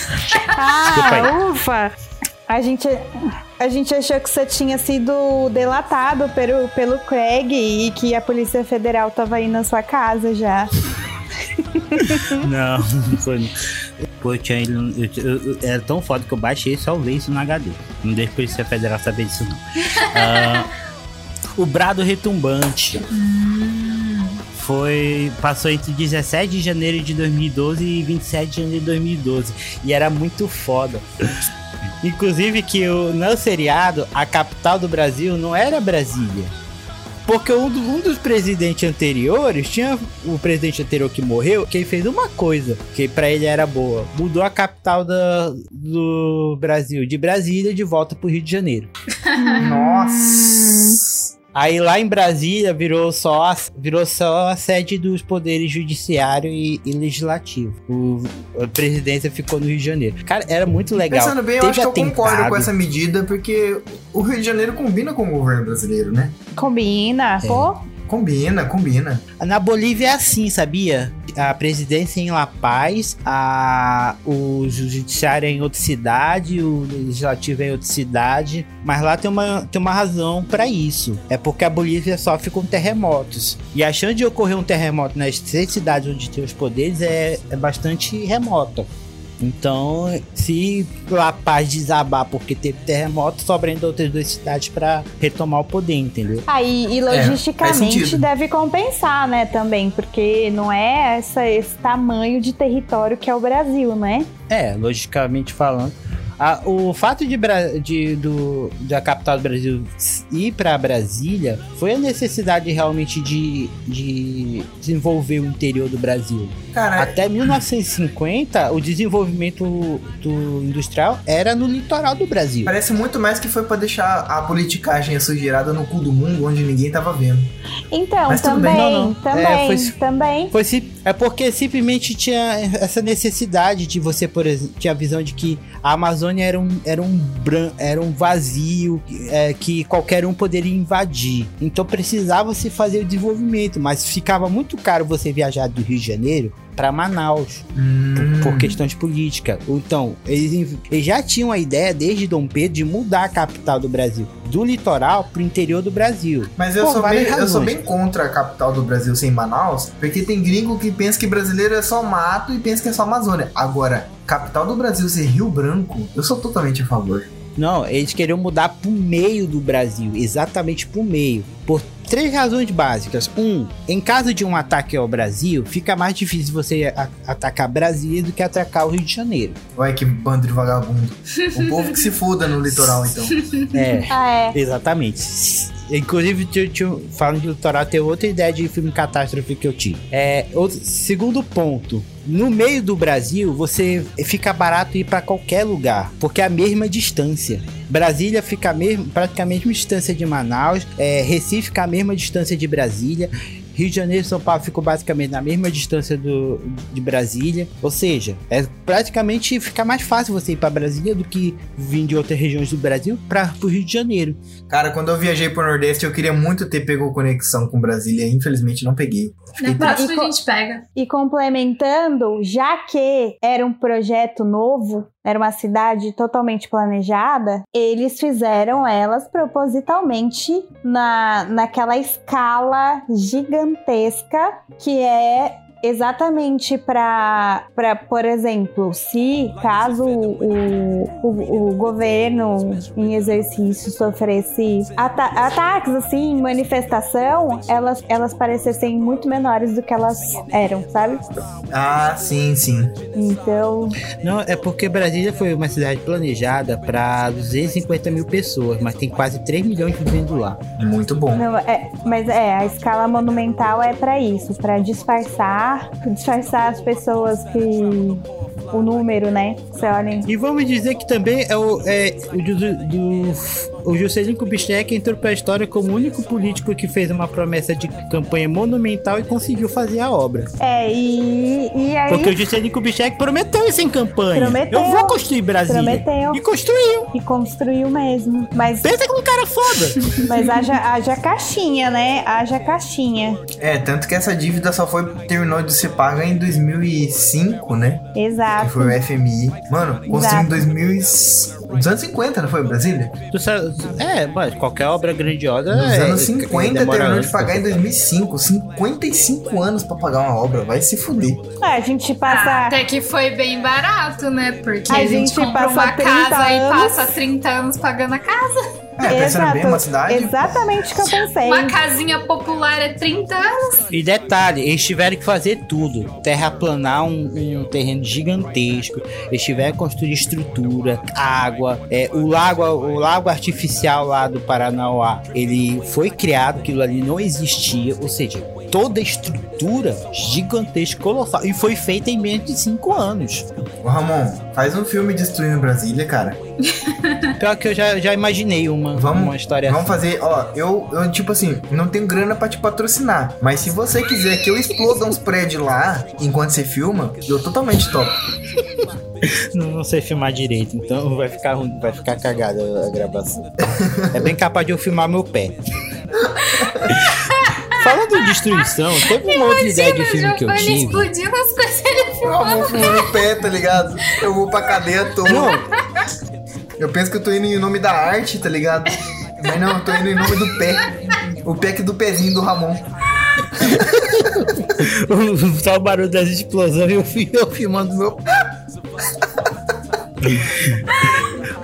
Ah, ufa! A gente, a gente achou que você tinha sido delatado pelo, pelo Craig e que a Polícia Federal tava aí na sua casa já. Não, não foi. Pô, eu tinha, eu, eu- eu- era tão foda que eu baixei e salvei isso no HD. Não deixa a Polícia Federal saber disso, não. Ah, o Brado Retumbante. Foi. Passou entre 17 de janeiro de 2012 e 27 de janeiro de 2012. E era muito foda. Inclusive que o, no seriado, a capital do Brasil não era Brasília. Porque um, um dos presidentes anteriores tinha o presidente anterior que morreu, que ele fez uma coisa que pra ele era boa. Mudou a capital do Brasil de Brasília de volta pro Rio de Janeiro. Nossa. Aí lá em Brasília virou só a, virou só a sede dos poderes judiciário e, e legislativo. O, a presidência ficou no Rio de Janeiro. Cara, era muito legal. Pensando bem, eu Teve acho que eu concordo atentado. com essa medida, porque o Rio de Janeiro combina com o governo brasileiro, né? Combina, É. pô. Combina, combina. Na Bolívia é assim, sabia? A presidência é em La Paz, a, o judiciário é em outra cidade, o legislativo é em outra cidade, mas lá tem uma, tem uma razão pra isso. É porque a Bolívia sofre com terremotos. E a chance de ocorrer um terremoto nas três cidades onde tem os poderes é, é bastante remota. Então, se La Paz desabar porque teve terremoto, sobra ainda outras duas cidades pra retomar o poder, entendeu? Aí, e É, logisticamente sentido. deve compensar, né, também, porque não é essa, esse tamanho de território que é o Brasil, né? É, logicamente falando. A- o fato de, de- do, da capital do Brasil ir para Brasília foi a necessidade realmente de, de desenvolver o interior do Brasil. Cara, Até 1950, o desenvolvimento do industrial era no litoral do Brasil. parece muito mais que foi pra deixar a politicagem sujeirada no cu do mundo, onde ninguém tava vendo. Então, Mas também. Não, não. também, É, foi- também. Foi, É porque simplesmente tinha essa necessidade de você, por exemplo, tinha a visão de que a Amazônia era um, era um, bran, era um vazio é, que qualquer um poderia invadir. Então precisava se fazer o desenvolvimento, mas ficava muito caro você viajar do Rio de Janeiro para Manaus Hum. por questões políticas. Então, eles, eles já tinham a ideia desde Dom Pedro de mudar a capital do Brasil do litoral pro interior do Brasil. Mas eu Por sou, bem, eu sou bem contra a capital do Brasil sem Manaus, porque tem gringo que pensa que brasileiro é só mato e pensa que é só Amazônia. Agora, capital do Brasil ser Rio Branco, eu sou totalmente a favor. Não, eles queriam mudar pro meio do Brasil, exatamente pro meio, por três razões básicas. Um, em caso de um ataque ao Brasil, fica mais difícil você atacar Brasília do que atacar o Rio de Janeiro. Olha que bando de vagabundo. o povo que se foda no litoral, então. É. Ah, é. Exatamente. Inclusive, falando de litoral, tem outra ideia de filme catástrofe que eu tive. É, outro- segundo ponto. No meio do Brasil, você fica barato ir para qualquer lugar, porque é a mesma distância. Brasília fica a mesma, praticamente a mesma distância de Manaus, é, Recife fica a mesma distância de Brasília. Rio de Janeiro e São Paulo ficam basicamente na mesma distância do, de Brasília. Ou seja, é praticamente fica mais fácil você ir para Brasília do que vir de outras regiões do Brasil para o Rio de Janeiro. Cara, quando eu viajei pro Nordeste, eu queria muito ter pego conexão com Brasília. Infelizmente, não peguei. Fiquei Na triste. próxima a gente pega. E complementando, já que era um projeto novo, era uma cidade totalmente planejada, eles fizeram elas propositalmente na, naquela escala gigantesca que é exatamente para, por exemplo, se caso o, o, o governo em exercício sofresse ata ataques assim, manifestação, elas, elas parecessem muito menores do que elas eram, sabe? Ah, sim, sim. Então, Não, é porque Brasília foi uma cidade planejada para 250 mil pessoas, mas tem quase 3 milhões vivendo lá. Muito bom. não, é, mas é, a escala monumental é para isso, para disfarçar, disfarçar as pessoas que o número, né? Você olha, E vamos dizer que também é o, é, o, do, do- o Juscelino Kubitschek entrou para a história como o único político que fez uma promessa de campanha monumental e conseguiu fazer a obra. é, e, e aí Porque o Juscelino Kubitschek prometeu isso em campanha. Prometeu. Eu vou construir Brasília. Prometeu. E construiu. e construiu mesmo. Mas, Pensa que cara foda. mas haja, haja caixinha, né? Haja caixinha. É, tanto que essa dívida só foi terminou de ser paga em 2005, né? Que Exato. foi o FMI. Mano, construiu em Exato. 2000 e... Nos anos 50, não foi, Brasília? Tu sabe- é, mas qualquer obra grandiosa. Nos é, anos é, 50 demora terminou de pagar em fazer. 2005. 55 anos pra pagar uma obra. Vai se fuder. É, a gente Ah, passa. até que foi bem barato, né? Porque A a, gente, gente compra passa uma 30 casa e anos. passa 30 anos pagando a casa. É, pensando bem, uma cidade... Exatamente o que eu pensei. Uma casinha popular é 30 anos. E detalhe, eles tiveram que fazer tudo. Terraplanar um, um terreno gigantesco. Eles tiveram que construir estrutura, água. É, o, lago, o lago artificial lá do Paranauá, ele foi criado, aquilo ali não existia. Ou seja, toda a estrutura gigantesca, colossal. E foi feita em menos de 5 anos. Ô, Ramon, faz um filme destruindo Brasília, cara. Pior que eu já, já imaginei uma, Vamos, uma história vamos fazer, ó, eu, eu, tipo assim, não tenho grana pra te patrocinar, mas se você quiser que eu exploda uns prédios lá enquanto você filma, eu totalmente topo. Não, não sei filmar direito, então vai ficar ruim, vai ficar cagada a gravação. é bem capaz de eu filmar meu pé. Falando em destruição, teve uma outra ideia de filme que eu tive. explodindo as coisas ele Eu filmando. vou fumar no pé, tá ligado? Eu vou pra cadeia toa. Não, Eu penso que eu tô indo em nome da arte, tá ligado? Mas não, eu tô indo em nome do pé. O pé que do pezinho do Ramon. só o barulho das explosões e eu, eu filmando meu.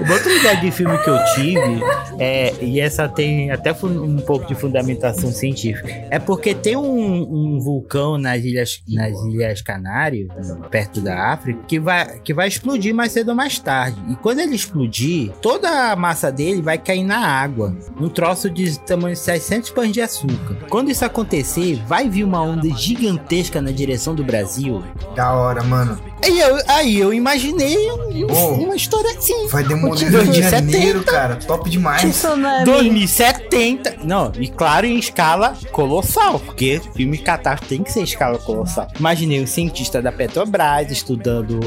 Uma outra ideia de filme que eu tive, é, e essa tem até um pouco de fundamentação científica, é porque tem um, um vulcão nas ilhas, nas ilhas Canárias, perto da África, que vai, que vai explodir mais cedo ou mais tarde. E quando ele explodir, toda a massa dele vai cair na água, num troço de tamanho de 600 pães de açúcar. Quando isso acontecer, vai vir uma onda gigantesca na direção do Brasil. Da hora, mano. Aí eu, aí eu imaginei um- Oh. uma história assim. Vai demolir Tive Rio de Janeiro, cara. Top demais. Tsunami tsunami. 2070. Não, e claro, em escala colossal, porque filme catástrofe tem que ser em escala colossal. Imaginei um cientista da Petrobras estudando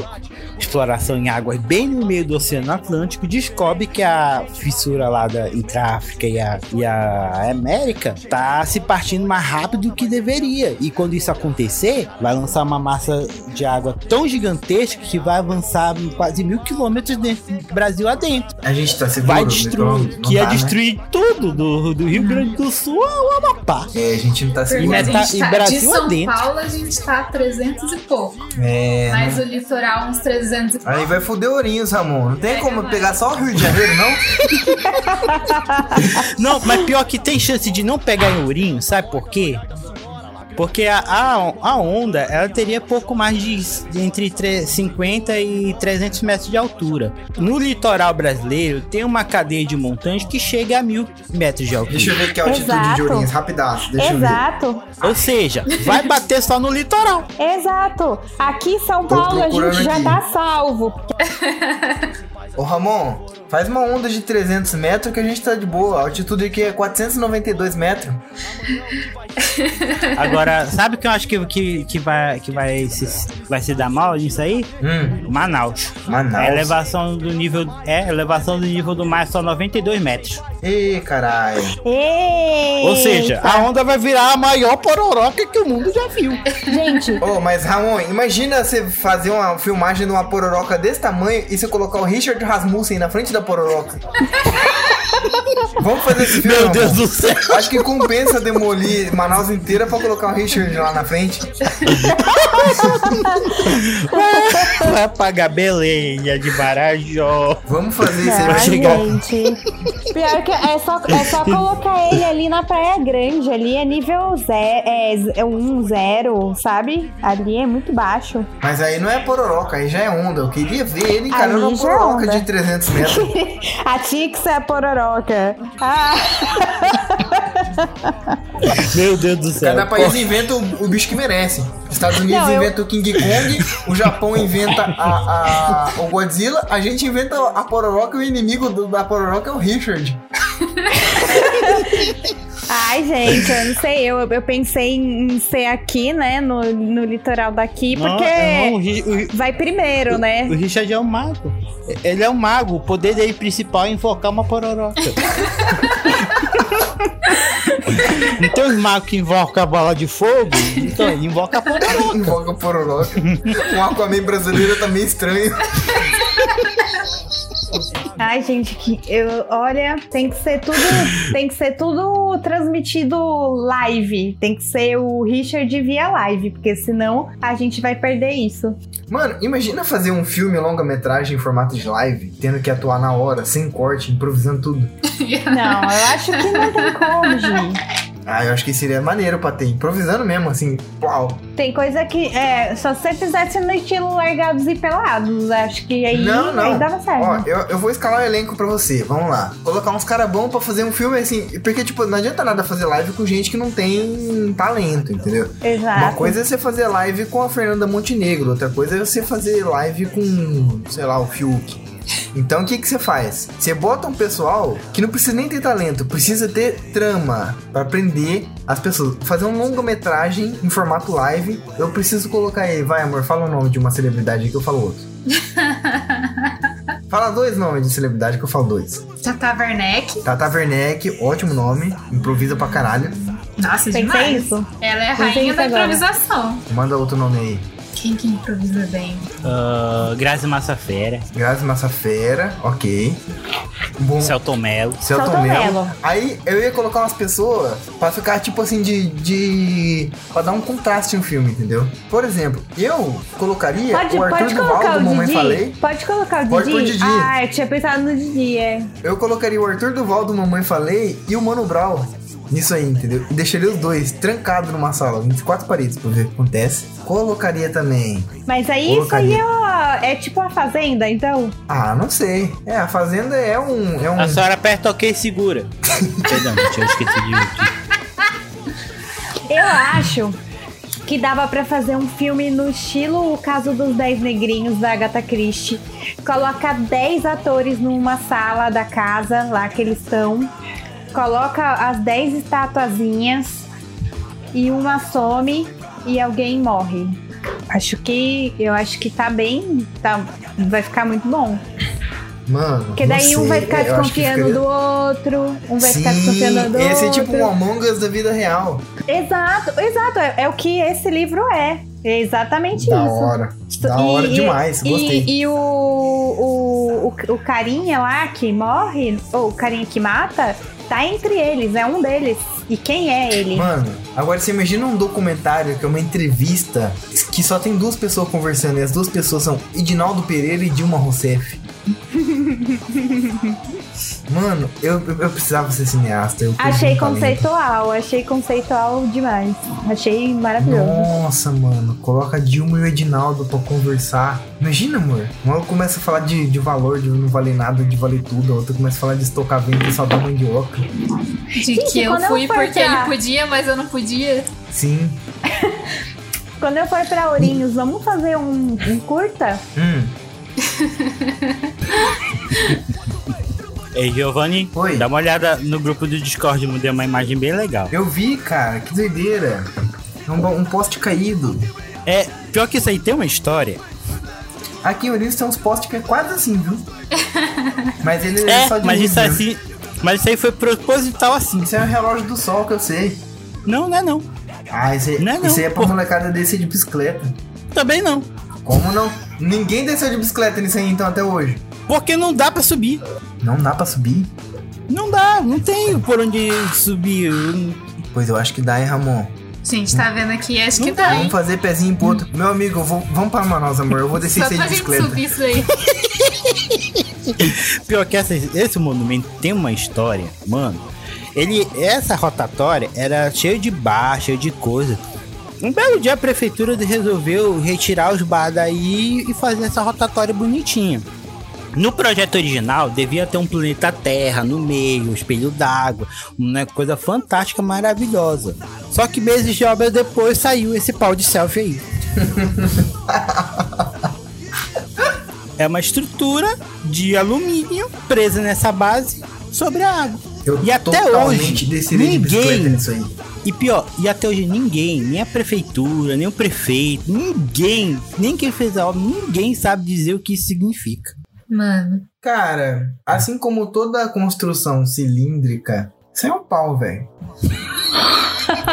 exploração em águas bem no meio do Oceano Atlântico, descobre que a fissura lá da, entre a África e a, e a América tá se partindo mais rápido do que deveria. E quando isso acontecer, vai lançar uma massa de água tão gigantesca que vai avançar quase mil quilômetros dentro do Brasil adentro. A gente tá seguro. Vai então destruir, não que ia tá? Destruir tudo do, do Rio Grande do Sul ao Amapá. É, a gente não tá. E a meta- gente e tá, de Brasil São adentro. Paulo a gente tá a 300 e pouco. É. Mas o litoral uns 300 e pouco. Aí vai foder Ourinhos, Ramon. Não tem Pega como pegar só o Rio de Janeiro, não? Não, mas pior que tem chance de não pegar em Ourinho, sabe por quê? Porque a, a, a onda, ela teria pouco mais de, de entre tre- 50 e 300 metros de altura. No litoral brasileiro, tem uma cadeia de montanhas que chega a mil metros de altura. Deixa eu ver que é a altitude Exato. de Ourinhos, rapidaço. Deixa eu ver. Exato, Ou seja, vai bater só no litoral. exato. Aqui em São Tô Paulo a gente já aqui. tá salvo. Ô Ramon, faz uma onda de 300 metros que a gente tá de boa. A altitude aqui é 492 metros. Agora, sabe o que eu acho que, que, que, vai, que vai, se, vai se dar mal nisso aí? Hum, Manaus. Manaus. A elevação do nível. É, elevação do nível do mar é só 92 metros. Ê, caralho. Ou seja, a onda vai virar a maior pororoca que o mundo já viu. Gente, Ô, mas Ramon, imagina você fazer uma filmagem de uma pororoca desse tamanho e você colocar o Richard Rasmussen na frente da pororoca. Vamos fazer esse filme, Meu? Deus do céu. Acho que compensa demolir Manaus inteira pra colocar o Richard lá na frente. Vai pagar Belém, de Marajó. Vamos fazer isso aí, vai chegar- gente. Pior que é só, é só colocar ele ali na Praia Grande. Ali é nível 1, é, 1, 0, sabe? Ali é muito baixo. Mas aí não é pororoca, aí já é onda. Eu queria ver ele encarando já é pororoca onda. de 300 metros. A Tix é a pororoca. Ah, Meu Deus do céu. Cada país inventa o, o bicho que merece. Estados Unidos Não, eu- inventa o King Kong, o Japão inventa a, a- o Godzilla, a gente inventa a pororoca e o inimigo do- da pororoca é o Richard. Ai, gente, eu não sei. Eu, eu pensei em ser aqui, né? No, no litoral daqui, Não, porque não, o, o vai primeiro, né? o Richard é um mago. Ele é um mago. O poder dele principal é invocar uma pororoca. Não tem os magos que invocam a bola de fogo? Então ele invoca a pororoca. Invoca a pororoca. Um Aquaman brasileiro tá meio estranho. Ai, gente, que eu, olha, tem que ser tudo, tem que ser tudo transmitido live. Tem que ser o Richard via live, porque senão a gente vai perder isso. Mano, imagina fazer um filme longa-metragem em formato de live, tendo que atuar na hora, sem corte, improvisando tudo. Não, eu acho que não tem como, Gi. Ah, eu acho que seria maneiro pra ter, improvisando mesmo, assim, uau. Tem coisa que, é, só se você fizesse no estilo largados e pelados, acho que aí, Não, não. aí dava certo. Ó, eu, eu vou escalar o elenco pra você. Vamos lá. Colocar uns caras bons pra fazer um filme assim. Porque, tipo, não adianta nada fazer live com gente que não tem talento, entendeu? Exato. Uma coisa é você fazer live com a Fernanda Montenegro, outra coisa é você fazer live com, sei lá, o Fiuk. Então o que, que você faz? Você bota um pessoal que não precisa nem ter talento, precisa ter trama pra aprender as pessoas. Fazer um longa-metragem em formato live. Eu preciso colocar aí, vai amor, fala o nome de uma celebridade que eu falo outro. fala dois nomes de celebridade que eu falo dois. Tata Werneck. Tata Werneck, ótimo nome, improvisa pra caralho. Nossa, Tem que ser demais. isso. Ela é a rainha da agora. improvisação. Manda outro nome aí. Quem que improvisa bem? Ah, Grazi Massafera. Grazi Massafera, ok. Bom, Celton Mello. Celton Mello. Aí eu ia colocar umas pessoas pra ficar tipo assim de. de. pra dar um contraste no filme, entendeu? Por exemplo, eu colocaria Pode, o Arthur pode Duval colocar do o Mamãe Didi? Falei. Pode colocar o Pode Didi? Didi. Ah, eu tinha pensado no Didi, é. Eu colocaria o Arthur Duval do Mamãe Falei e o Mano Brown. Nisso aí, entendeu? E deixaria os dois trancados numa sala, entre quatro paredes, pra ver o que acontece. Colocaria também. Mas aí isso Colocaria. aí é, é tipo a Fazenda, então? Ah, não sei. É, a Fazenda é um. É um A senhora aperta ok e segura. Perdão, eu esqueci de. Eu acho que dava pra fazer um filme no estilo O Caso dos Dez Negrinhos da Agatha Christie. Colocar 10 atores numa sala da casa lá que eles estão. Coloca as 10 estatuazinhas e uma some e alguém morre. Acho que. Eu acho que tá bem. Tá, vai ficar muito bom. Mano. Porque daí um vai ficar desconfiando ficaria- do outro, um vai ficar Sim, desconfiando do outro. esse é tipo um Among Us da vida real. Exato, exato. É, é o que esse livro é. É exatamente Da isso. hora. Da E- hora e- demais, e, gostei. E o, o, o, o carinha lá que morre, ou o carinha que mata, tá entre eles, é um deles. E quem é ele? Mano, agora você imagina um documentário que é uma entrevista que só tem duas pessoas conversando e as duas pessoas são Edinaldo Pereira e Dilma Rousseff. Mano, eu, eu, eu precisava ser cineasta. Eu Achei talento. conceitual, achei conceitual demais. Achei maravilhoso. Nossa, mano, coloca a Dilma e o Edinaldo pra conversar. Imagina, amor. Uma começa a falar de, de valor, de não valer nada, de valer tudo. A outra começa a falar de estocar vento e saltar mandioca. De Gente, que eu eu fui for porque pra- ele podia, mas eu não podia. Sim. Quando eu for pra Ourinhos, vamos fazer um, um curta? Hum. Ei, Giovanni, Oi. dá uma olhada no grupo do Discord, mudei uma imagem bem legal. Eu vi, cara, que doideira. É um, um poste caído. É, pior que isso aí tem uma história. Aqui em Ourinhos tem uns postes que é quase assim, viu? Mas ele é, É, só de mas isso, é assim, mas isso aí foi proposital assim. Isso é um relógio do sol que eu sei. Não, não é não. Ah, isso aí, Não é não, isso aí é pra pô. molecada descer de bicicleta. Também não. Como não? Ninguém desceu de bicicleta nisso aí então até hoje. Porque não dá pra subir. Não dá pra subir? Não dá, não tem por onde subir. Pois eu acho que dá, hein, Ramon? Gente, tá vendo aqui? Acho que Não dá, hein? Vamos fazer pezinho pro outro. Meu amigo, vou, vamos para Manaus, amor. Eu vou descer pra gente bicicleta. subir isso aí. Pior que essa, esse monumento tem uma história, mano. Ele, essa rotatória era cheio de bar, cheio de coisa. Um belo dia a prefeitura resolveu retirar os bar daí e fazer essa rotatória bonitinha. No projeto original, devia ter um planeta Terra no meio, um espelho d'água, uma coisa fantástica, maravilhosa. Só que meses de obra depois saiu esse pau de selfie aí. é uma estrutura de alumínio presa nessa base sobre a água. Eu E até hoje, ninguém-. E pior, e até hoje ninguém, nem a prefeitura, nem o prefeito, ninguém, nem quem fez a obra, ninguém sabe dizer o que isso significa. Mano. Cara, assim como toda construção cilíndrica, isso é um pau, velho.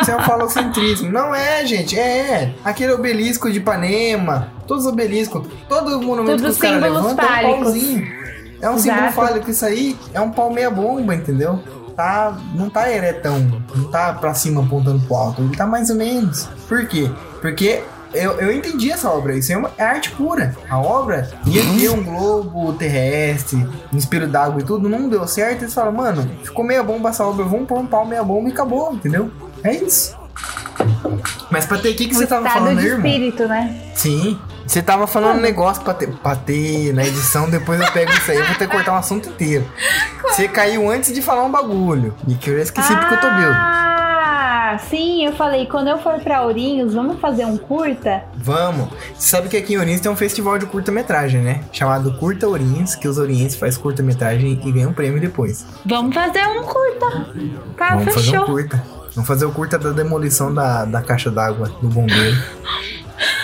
Isso é um falocentrismo. Não é, gente. É. Aquele obelisco de Ipanema, todos os obeliscos, todo monumento Tudo que os caras levantam é um pauzinho. É um símbolo Exato. fálico. Isso aí é um pau meia bomba, entendeu? Tá, não tá eretão, não tá pra cima apontando pro alto. Ele tá mais ou menos. Por quê? Porque eu, eu entendi essa obra. Isso é, uma, é arte pura. A obra ia ter um globo terrestre, um espelho d'água e tudo. Não deu certo. Eles falaram, mano, ficou meia bomba essa obra. Vamos pôr um pau meia bomba e acabou, entendeu? É isso. Mas pra ter o que, que O você tava falando, de aí, irmão? espírito, né? Sim. Você tava falando um negócio pra ter, na edição, depois eu pego isso aí, eu vou ter que cortar um assunto inteiro. Você caiu antes de falar um bagulho. E que eu esqueci porque eu tô bêbado. Ah, sim, eu falei, quando eu for pra Ourinhos, vamos fazer um curta? Vamos. Você sabe que aqui em Ourinhos tem um festival de curta-metragem, né? Chamado Curta Ourinhos, que os Ourinhos faz curta-metragem e ganham um prêmio depois. Vamos fazer um curta. Tá, Vamos fazer fechou. um curta. Vamos fazer o curta da demolição da, da caixa d'água do bombeiro.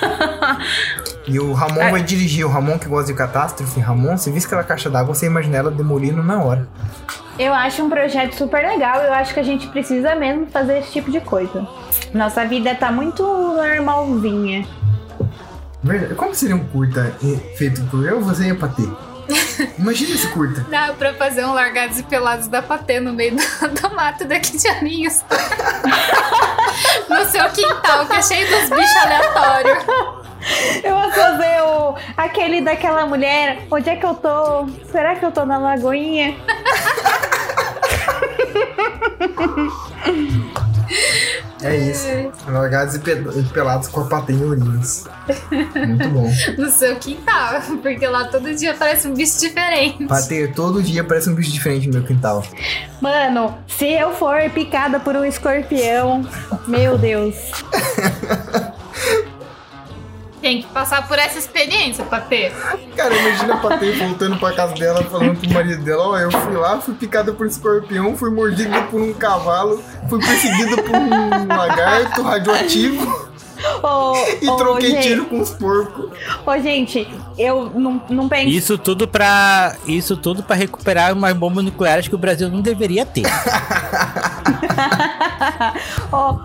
E o Ramon Ai. vai dirigir. O Ramon que gosta de catástrofe. Ramon, se visse aquela caixa d'água, você imagina ela demolindo na hora. Eu acho um projeto super legal. Eu acho que a gente precisa mesmo fazer esse tipo de coisa. Nossa vida tá muito normalzinha. Verdade. Como seria um curta feito por eu, você e a Patê? Imagina esse curta. Dá pra fazer um largados e pelados da patê no meio do, do mato daqui de Aninhos. no seu quintal, que é cheio dos bichos aleatórios. Eu vou fazer o, aquele daquela mulher. Onde é que eu tô? Será que eu tô na Lagoinha? É isso. Largados e pe- pelados com a Patê em. Muito bom. No seu quintal. Porque lá todo dia aparece um bicho diferente. Patê, todo dia parece um bicho diferente no meu quintal. Mano, se eu for picada por um escorpião, meu Deus. Tem que passar por essa experiência pra ter. Cara, imagina a Patê voltando pra casa dela, falando pro marido dela, ó, eu fui lá, fui picada por escorpião, fui mordido por um cavalo, fui perseguido por um lagarto radioativo Ô, e troquei gente, tiro com os porcos. Ô, gente, eu não, não penso. Isso tudo pra. Isso tudo para recuperar umas bombas nucleares que o Brasil não deveria ter. Ó,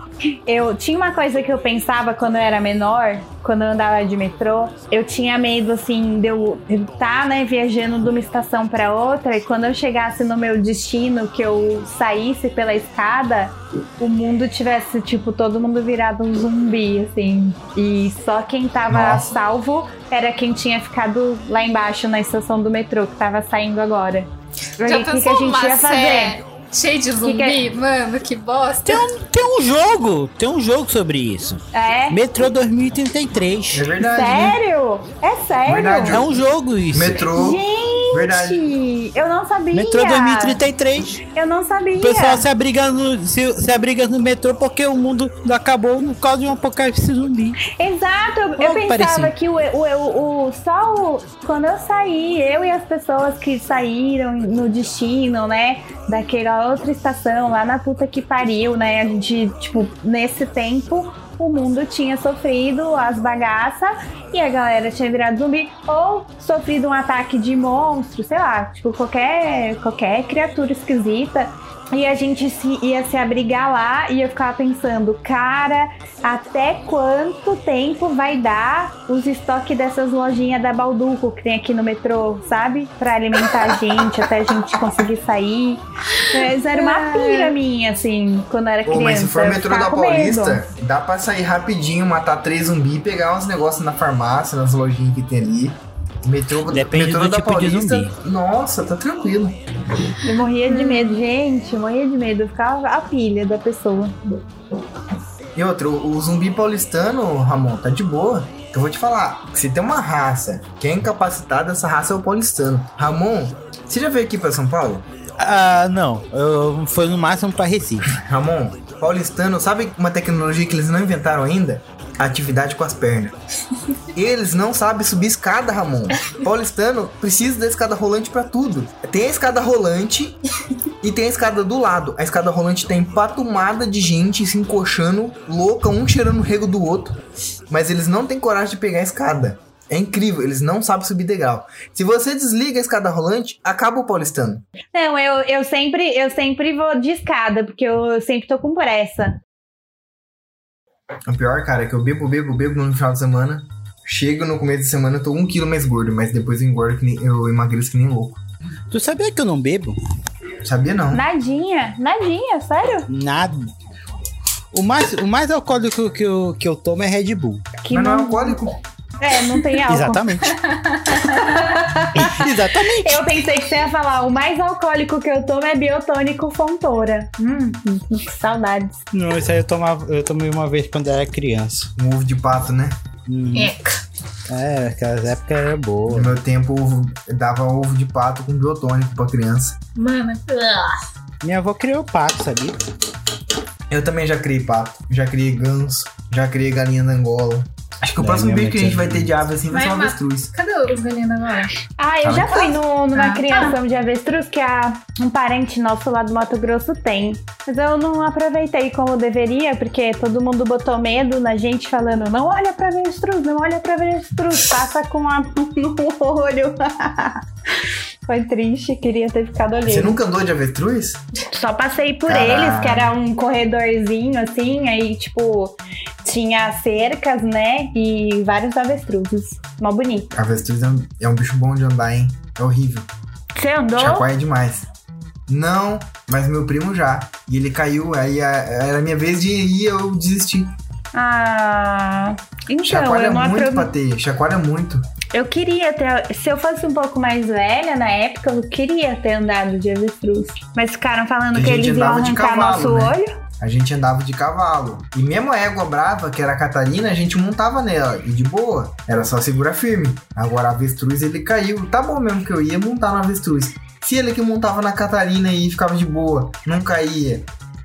eu tinha uma coisa que eu pensava quando eu era menor, quando eu andava de metrô, eu tinha medo assim de eu estar, né, viajando de uma estação para outra e quando eu chegasse no meu destino, que eu saísse pela escada, o mundo tivesse tipo todo mundo virado um zumbi assim, e só quem tava Nossa. salvo era quem tinha ficado lá embaixo na estação do metrô que tava saindo agora. E aí, Já o que, que pensou a gente ia fazer? cheio de zumbi? que Mano, que bosta. Tem um, tem um jogo, tem um jogo sobre isso. É? Metrô 2033. É verdade. né? Sério? É sério? Verdade. É um jogo isso. Metrô. Gente, Verdade. eu não sabia. Metrô 2033. Eu não sabia. O pessoal se abriga, no, se, se abriga no metrô porque o mundo acabou por causa de um apocalipse zumbi. Exato, eu, eu Oh, pensava parecido. que o, o, o, o- só o, quando eu saí, eu e as pessoas que saíram no destino, né, daquela outra estação lá na puta que pariu, né, a gente, tipo, nesse tempo o mundo tinha sofrido as bagaças e a galera tinha virado zumbi ou sofrido um ataque de monstro, sei lá, tipo, qualquer, qualquer criatura esquisita. E a gente se, ia se abrigar lá e eu ficava pensando, cara, até quanto tempo vai dar os estoques dessas lojinhas da Balduco que tem aqui no metrô, sabe? Pra alimentar a gente, até a gente conseguir sair. Mas era uma pira minha, assim, quando eu era Pô, criança. mas se for eu metrô da. Paulista, dá pra sair rapidinho, matar três zumbi e pegar uns negócios na farmácia, nas lojinhas que tem ali. Metrô, Depende metrô do da tipo de Paulista, zumbi. nossa, tá tranquilo. Eu morria de medo, gente, eu morria de medo. Eu ficava a pilha da pessoa. E outro, o zumbi paulistano, Ramon, tá de boa. Eu vou te falar, se tem uma raça que é incapacitada, essa raça é o paulistano. Ramon, você já veio aqui pra São Paulo? Ah, não. Eu, foi no máximo pra Recife. Ramon, paulistano, sabe uma tecnologia que eles não inventaram ainda? Atividade com as pernas. Eles não sabem subir escada, Ramon. Paulistano precisa da escada rolante pra tudo. Tem a escada rolante e tem a escada do lado. A escada rolante tem patumada de gente se encoxando, louca, um cheirando o rego do outro. Mas eles não têm coragem de pegar a escada. É incrível, eles não sabem subir degrau. Se você desliga a escada rolante, acaba o paulistano. Não, eu, eu sempre eu sempre vou de escada, porque eu sempre tô com pressa. O pior, cara, é que eu bebo, bebo, bebo no final de semana. Chego no começo de semana, eu tô um quilo mais gordo, mas depois eu engordo que nem, eu emagreço que nem louco. Tu sabia que eu não bebo? Sabia não? Nadinha, nadinha, sério? Nada. O mais, o mais alcoólico que eu, que eu tomo é Red Bull. Que mas não é alcoólico? É, não tem álcool. Exatamente. Exatamente. Eu pensei que você ia falar, o mais alcoólico que eu tomo é biotônico Fontoura. Hum, que saudades. Não, isso aí eu, tomava, eu tomei uma vez quando era criança. Um ovo de pato, né? Hum, Eca. é, aquelas épocas era boa. No meu tempo, dava ovo de pato com biotônico pra criança. Mano. Minha avó criou pato, sabia? Eu também já criei pato, já criei ganso, já criei galinha da Angola. Acho que o próximo bicho que a gente vai ter de ave assim vai ser uma avestruz. Cadê os galinhos agora? Ah, eu Tá já na fui no, numa Ah, criação de avestruz que a, um parente nosso lá do Mato Grosso tem. Mas eu não aproveitei como deveria, porque todo mundo botou medo na gente falando: não olha pra avestruz, não olha pra avestruz, passa com a no olho. Foi triste, queria ter ficado Você olhando. nunca andou de avestruz? Só passei por Caraca. eles, que era um corredorzinho assim, aí tipo, tinha cercas, né? E vários avestruzes. Mó bonito. Avestruz é um, é um bicho bom de andar, hein? É horrível. Você andou? Chacoalha demais. Não, mas meu primo já. E ele caiu, aí era a minha vez de ir, eu desisti. Ah, então, Chacoalha eu não muito aprove... pra ter, chacoalha muito. Eu queria ter. Se eu fosse um pouco mais velha na época, eu queria ter andado de avestruz. Mas ficaram falando Que eles iam andava de arrancar cavalo, nosso né? olho. A gente andava de cavalo. E mesmo a égua brava, que era a Catarina, a gente montava nela. E de boa. Era só segurar firme. Agora a avestruz ele caiu. Tá bom mesmo que eu ia montar na avestruz. Se ele que montava na Catarina e ficava de boa, não caía.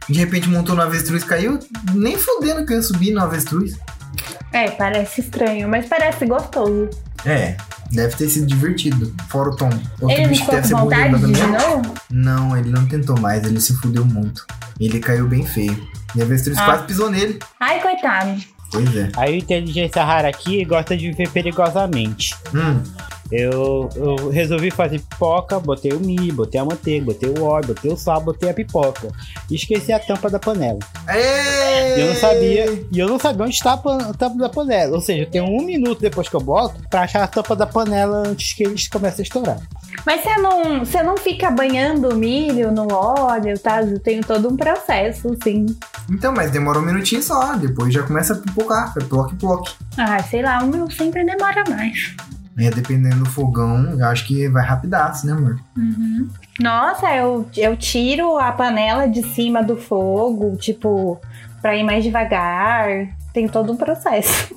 De repente montou na avestruz caiu, nem fodendo que eu ia subir na avestruz. É, parece estranho, mas parece gostoso. É, deve ter sido divertido. Fora o Tom. Outro Ele não bicho que ficou deve com vontade de novo? Não, ele não tentou mais, ele se fudeu muito. Ele caiu bem feio. E a avestruz Ah. quase pisou nele. Ai, coitado. Pois é. A inteligência rara aqui gosta de viver perigosamente. Hum, Eu, eu resolvi fazer pipoca, botei o milho, botei a manteiga, botei o óleo, botei o sal, botei a pipoca. E esqueci a tampa da panela. E eu não sabia, e eu não sabia onde está a pan- a tampa da panela. Ou seja, eu tenho um minuto depois que eu boto pra achar a tampa da panela antes que eles comecem a estourar. Mas você não, você não fica banhando o milho no óleo, tá? Tem todo um processo, sim. Então, mas demora um minutinho só. Depois já começa a pipocar. É ploque, ploque. Ah, sei lá, o meu sempre demora mais. É, dependendo do fogão, eu acho que vai rapidaço, né, amor? Nossa, eu, eu tiro a panela de cima do fogo, tipo, pra ir mais devagar. Tem todo um processo.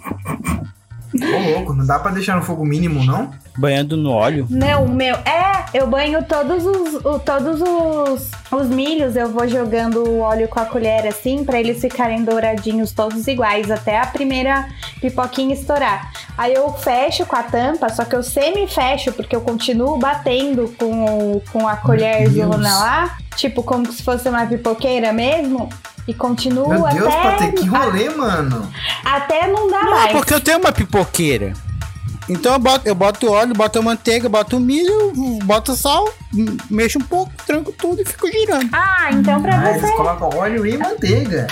Ô, louco, não dá pra deixar no fogo mínimo, não? Banhando no óleo. Não, o meu. É, eu banho todos os, o- todos os, os milhos, eu vou jogando o óleo com a colher assim, pra eles ficarem douradinhos todos iguais, até a primeira pipoquinha estourar. Aí eu fecho com a tampa, só que eu semi-fecho, porque eu continuo batendo com, o- com a colherzona lá, tipo como se fosse uma pipoqueira mesmo. E continuo Meu Deus, até, Patê, que rolê, mano. até não dar Não, mais. porque eu tenho uma pipoqueira. Então eu boto, eu boto óleo, boto a manteiga, boto o milho, boto sal, mexo um pouco, tranco tudo e fico girando. Ah, então pra Ah, você eles colocam óleo e manteiga.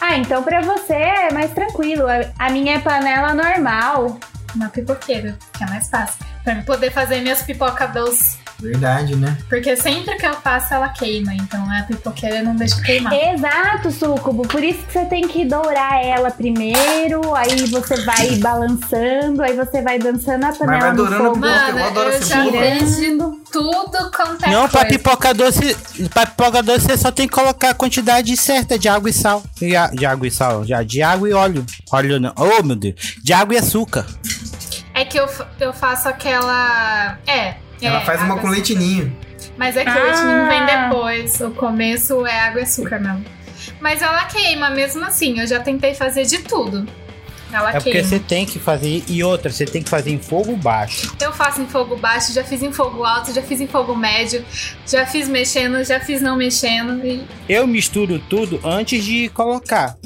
Ah, então pra você é mais tranquilo. A- A minha é panela normal. Uma pipoqueira, que é mais fácil. Pra eu poder fazer minhas pipoca doce. Verdade, né? Porque sempre que eu faço, ela queima. Então a pipoqueira não deixa queimar. Exato, Sucubo. Por isso que você tem que dourar ela primeiro. Aí você vai balançando. Aí você vai dançando a panela vai no dourando fogo. a pipoca, Mano, eu adoro eu já vejo tudo quanto é Não, pra coisa. pipoca doce, pra pipoca doce você só tem que colocar a quantidade certa de água e sal. E a- de água e sal, já, de água e óleo. Óleo não, oh meu Deus. De água e açúcar. É que eu, eu faço aquela. É. Ela é, faz uma com leitinho. Mas é que Ah. o leitinho vem depois. O começo é água e açúcar mesmo. Mas ela queima mesmo assim. Eu já tentei fazer de tudo. Ela É porque queima. você tem que fazer. E outra, você tem que fazer em fogo baixo. Eu faço em fogo baixo, já fiz em fogo alto, já fiz em fogo médio, já fiz mexendo, já fiz não mexendo. E... Eu misturo tudo antes de colocar.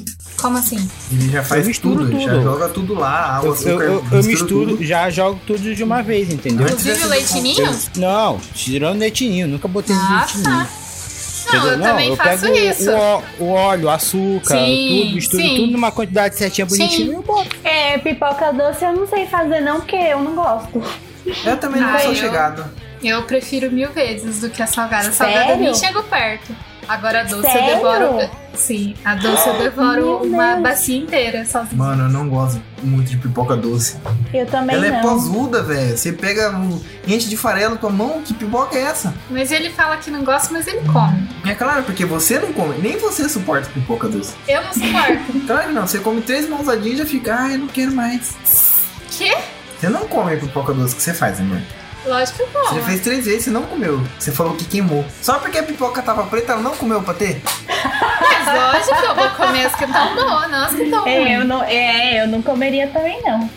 Como assim? Ele já faz Eu misturo tudo, tudo. já joga tudo lá, água, Eu, açúcar, eu, eu, eu misturo, tudo. já jogo tudo de uma vez, entendeu? Inclusive o leitinho? Eu- não, tirando leitinho, nunca botei Ah, leitinho. tá. Não, eu também faço pego isso. O, o óleo, o açúcar, Sim, tudo, misturo sim. tudo numa quantidade certinha, bonitinha Sim. e eu boto. É, pipoca doce eu não sei fazer não, porque eu não gosto. Eu também não Ah, sou eu- chegado. Eu prefiro mil vezes do que a salgada. A salgada eu nem chego perto. Agora a doce Sério? eu devoro. Sim, a doce eu devoro Meu uma Deus. bacia inteira sozinha. Mano, eu não gosto muito de pipoca doce. Eu também Ela é não. posuda, velho. Você pega um enche de farelo na tua mão, que pipoca é essa? Mas ele fala que não gosta, mas ele come. É claro, porque você não come, nem você suporta pipoca doce. Eu não suporto. Claro que não, você come três mãosadinhas e já fica, ai, não quero mais. que? Você não come a pipoca doce que você faz, amor. Lógico que Você não. já fez três vezes, você não comeu. Você falou que queimou. Só porque a pipoca tava preta, ela não comeu pra ter? Mas lógico, eu vou comer as que estão boas, não as que estão É, eu não, é, eu não comeria também não.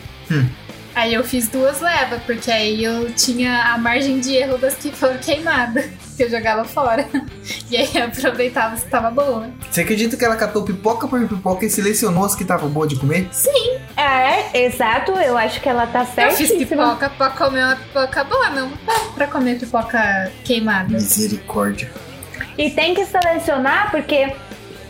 Aí eu fiz duas levas, porque aí eu tinha a margem de erro das que foram queimadas. Que eu jogava fora. E aí eu aproveitava se tava boa. Você acredita que ela catou pipoca por pipoca e selecionou as que estavam boas de comer? É, exato, eu acho que ela tá Eu fiz pipoca pra comer uma pipoca boa, não pra comer pipoca queimada. Misericórdia. E tem que selecionar porque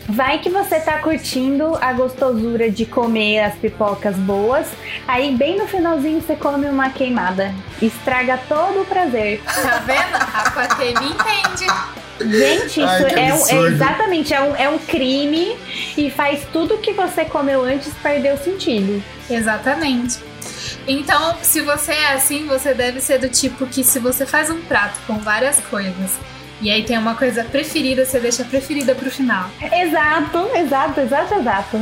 vai que você tá curtindo a gostosura de comer as pipocas boas, aí bem no finalzinho você come uma queimada. Estraga todo o prazer. Tá vendo? A me entende. Gente, isso Ai, é, um- é exatamente é um, é um crime e faz tudo que você comeu antes perder o sentido. Exatamente. Então, se você é assim, você deve ser do tipo que se você faz um prato com várias coisas e aí tem uma coisa preferida, você deixa a preferida pro final. Exato, exato, exato, exato.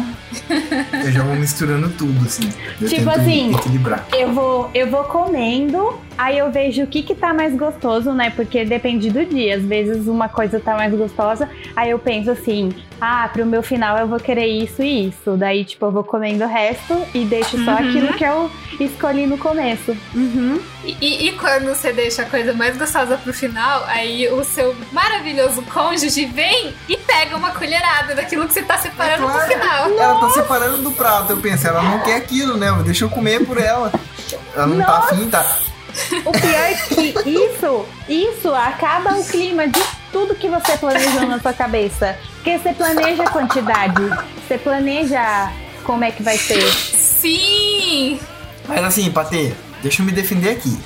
Eu já vou misturando tudo, assim. Eu Tipo assim, equilibrar. Eu vou, eu vou comendo Aí eu vejo o que que tá mais gostoso, né? Porque depende do dia. Às vezes uma coisa tá mais gostosa, aí eu penso assim, ah, pro meu final eu vou querer isso e isso. Daí, tipo, eu vou comendo o resto e deixo só Uhum. aquilo que eu escolhi no começo. Uhum. E, e quando você deixa a coisa mais gostosa pro final, aí o seu maravilhoso cônjuge vem e pega uma colherada daquilo que você tá separando Claro. pro final. Ela tá separando do prato. Eu penso, ela não quer aquilo, né? Deixa eu comer por ela. Ela não tá afim, tá? O pior é que isso, isso acaba o clima de tudo que você planejou na sua cabeça. Porque você planeja a quantidade, você planeja como é que vai ser. Sim! Mas assim, Patê, deixa eu me defender aqui.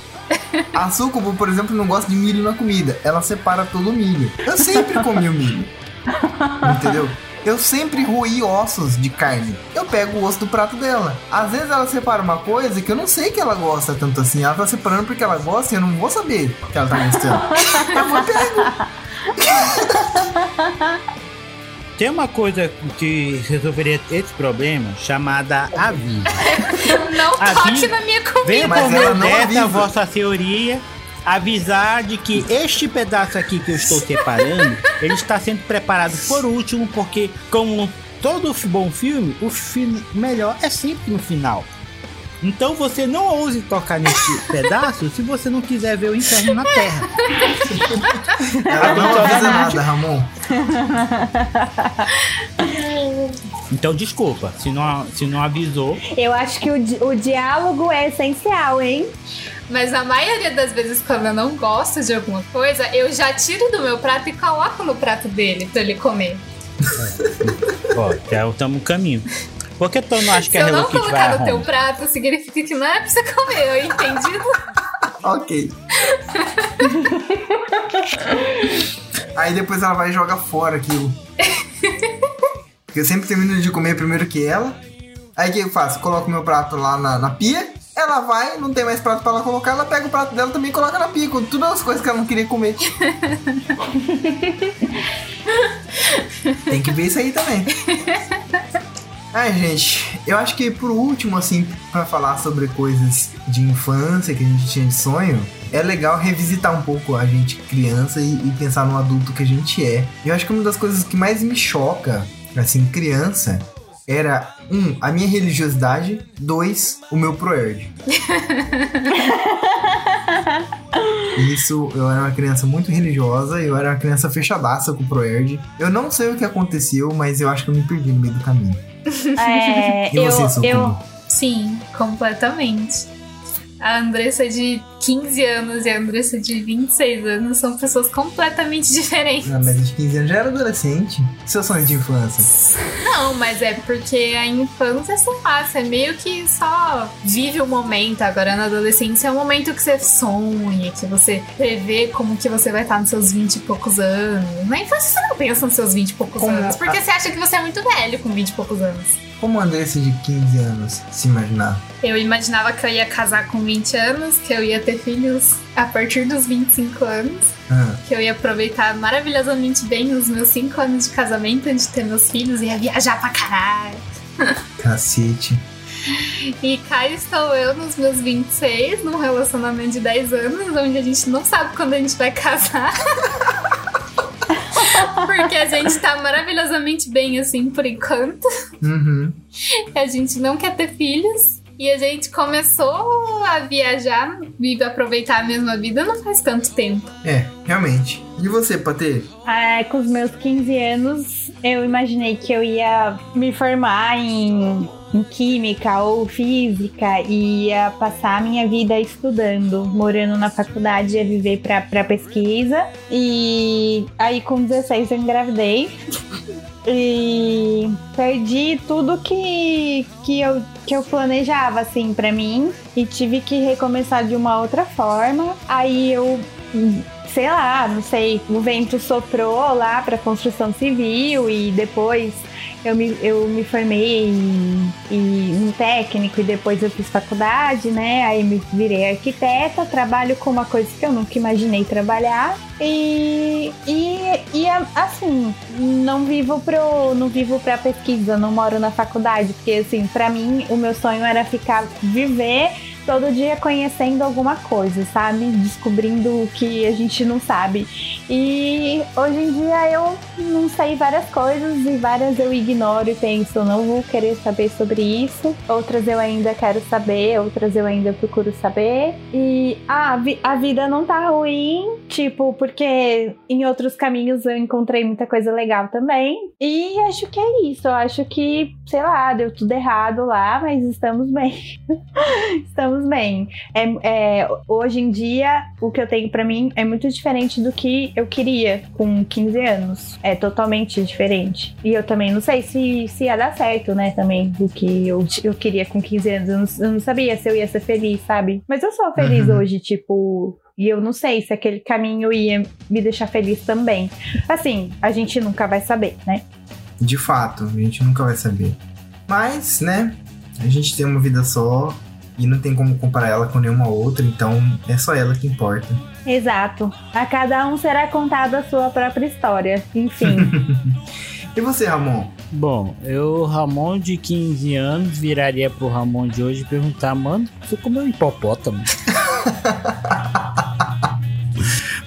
A Sucubo, por exemplo, não gosta de milho na comida. Ela separa todo o milho. Eu sempre comi o milho. Entendeu? Eu sempre roí ossos de carne. Eu pego o osso do prato dela. Às vezes ela separa uma coisa que eu não sei que ela gosta tanto assim. Ela tá separando porque ela gosta e eu não vou saber que ela tá gostando. Eu vou pego. Tem uma coisa que resolveria esse problema chamada aviso. Não toque Vi- na minha comida. Venha Mas por não dessa, vossa senhoria, avisar de que este pedaço aqui que eu estou separando, ele está sendo preparado por último, porque como todo bom filme, o filme melhor é sempre no final. Então você não ouse tocar nesse pedaço se você não quiser ver o inferno na Terra. Ela não avisa nada, Ramon. Então desculpa, se não, se não avisou. Eu acho que o, di- o diálogo é essencial, hein? Mas a maioria das vezes, quando eu não gosto de alguma coisa, eu já tiro do meu prato e coloco no prato dele pra ele comer. Ó, já estamos no caminho. Por que tu não acha que Se a eu Hello não Kitty vai colocar no teu prato, significa que não é pra você comer, entendido? Ok. Aí depois ela vai e joga fora aquilo. Porque eu sempre termino de comer primeiro que ela. Aí o que eu faço? Coloco meu prato lá na, na pia. Ela vai, não tem mais prato pra ela colocar. Ela pega o prato dela também e coloca na pia. Com todas as coisas que ela não queria comer. tem que ver isso aí também. Ai, gente, eu acho que por último, assim, pra falar sobre coisas de infância que a gente tinha de sonho, é legal revisitar um pouco a gente criança e, e pensar no adulto que a gente é. Eu acho que uma das coisas que mais me choca, assim, criança, era, um, a minha religiosidade, dois, o meu proerd. Isso, eu era uma criança muito religiosa, eu era uma criança fechadaça com o proerd. Eu não sei o que aconteceu, mas eu acho que eu me perdi no meio do caminho. É, E eu, eu, Sim, completamente. A Andressa de 15 anos e a Andressa de 26 anos são pessoas completamente diferentes. Ah, mas de 15 anos já era adolescente. Seu sonho de infância. Não, mas é porque a infância, sei lá, você meio que só vive o momento. Agora na adolescência é o momento que você sonha, que você prevê como que você vai estar nos seus 20 e poucos anos. Na infância você não pensa nos seus 20 e poucos Como anos, porque a- você acha que você é muito velho com 20 e poucos anos. Como a Andressa de 15 anos se imaginar? Eu imaginava que eu ia casar com 20 anos, que eu ia ter filhos a partir dos 25 anos, Ah, que eu ia aproveitar maravilhosamente bem os meus 5 anos de casamento antes de ter meus filhos, ia viajar pra caralho. cacete. E cá estou eu nos meus 26, num relacionamento de 10 anos, onde a gente não sabe quando a gente vai casar. Porque a gente tá maravilhosamente bem assim por enquanto. Uhum. A gente não quer ter filhos. E a gente começou a viajar e aproveitar a mesma vida não faz tanto tempo. É, realmente. E você, Patê? ah, com os meus 15 anos, eu imaginei que eu ia me formar em, em química ou física e ia passar a minha vida estudando, morando na faculdade, ia viver pra, pra pesquisa. E aí, com 16, eu engravidei. E perdi tudo que, que, eu, que eu planejava, assim, pra mim. E tive que recomeçar de uma outra forma. Aí eu, sei lá, não sei, o vento soprou lá pra construção civil e depois eu me, eu me formei em, em técnico e depois eu fiz faculdade, né? Aí me virei arquiteta, trabalho com uma coisa que eu nunca imaginei trabalhar. E, e, e assim, não vivo pro. não vivo pra pesquisa, não moro na faculdade, porque assim, pra mim o meu sonho era ficar viver todo dia conhecendo alguma coisa, sabe? Descobrindo o que a gente não sabe. E hoje em dia eu não sei várias coisas e várias eu ignoro e penso, não vou querer saber sobre isso. Outras eu ainda quero saber, outras eu ainda procuro saber. E ah, a vida não tá ruim, tipo, porque em outros caminhos eu encontrei muita coisa legal também. E acho que é isso. Eu acho que, sei lá, deu tudo errado lá, mas estamos bem. estamos bem. É, é, hoje em dia, o que eu tenho para mim é muito diferente do que eu queria com 15 anos. É totalmente diferente. E eu também não sei se, se ia dar certo, né? Também do que eu, eu queria com 15 anos. Eu não, eu não sabia se eu ia ser feliz, sabe? Mas eu sou feliz uhum. hoje, tipo. E eu não sei se aquele caminho ia me deixar feliz também. Assim, a gente nunca vai saber, né? De fato, a gente nunca vai saber. Mas, né? A gente tem uma vida só e não tem como comparar ela com nenhuma outra, então é só ela que importa. Exato. A cada um será contada a sua própria história. Enfim. e você, Ramon? Bom, eu, Ramon de 15 anos, viraria pro Ramon de hoje e perguntar, mano, você comeu um hipopótamo?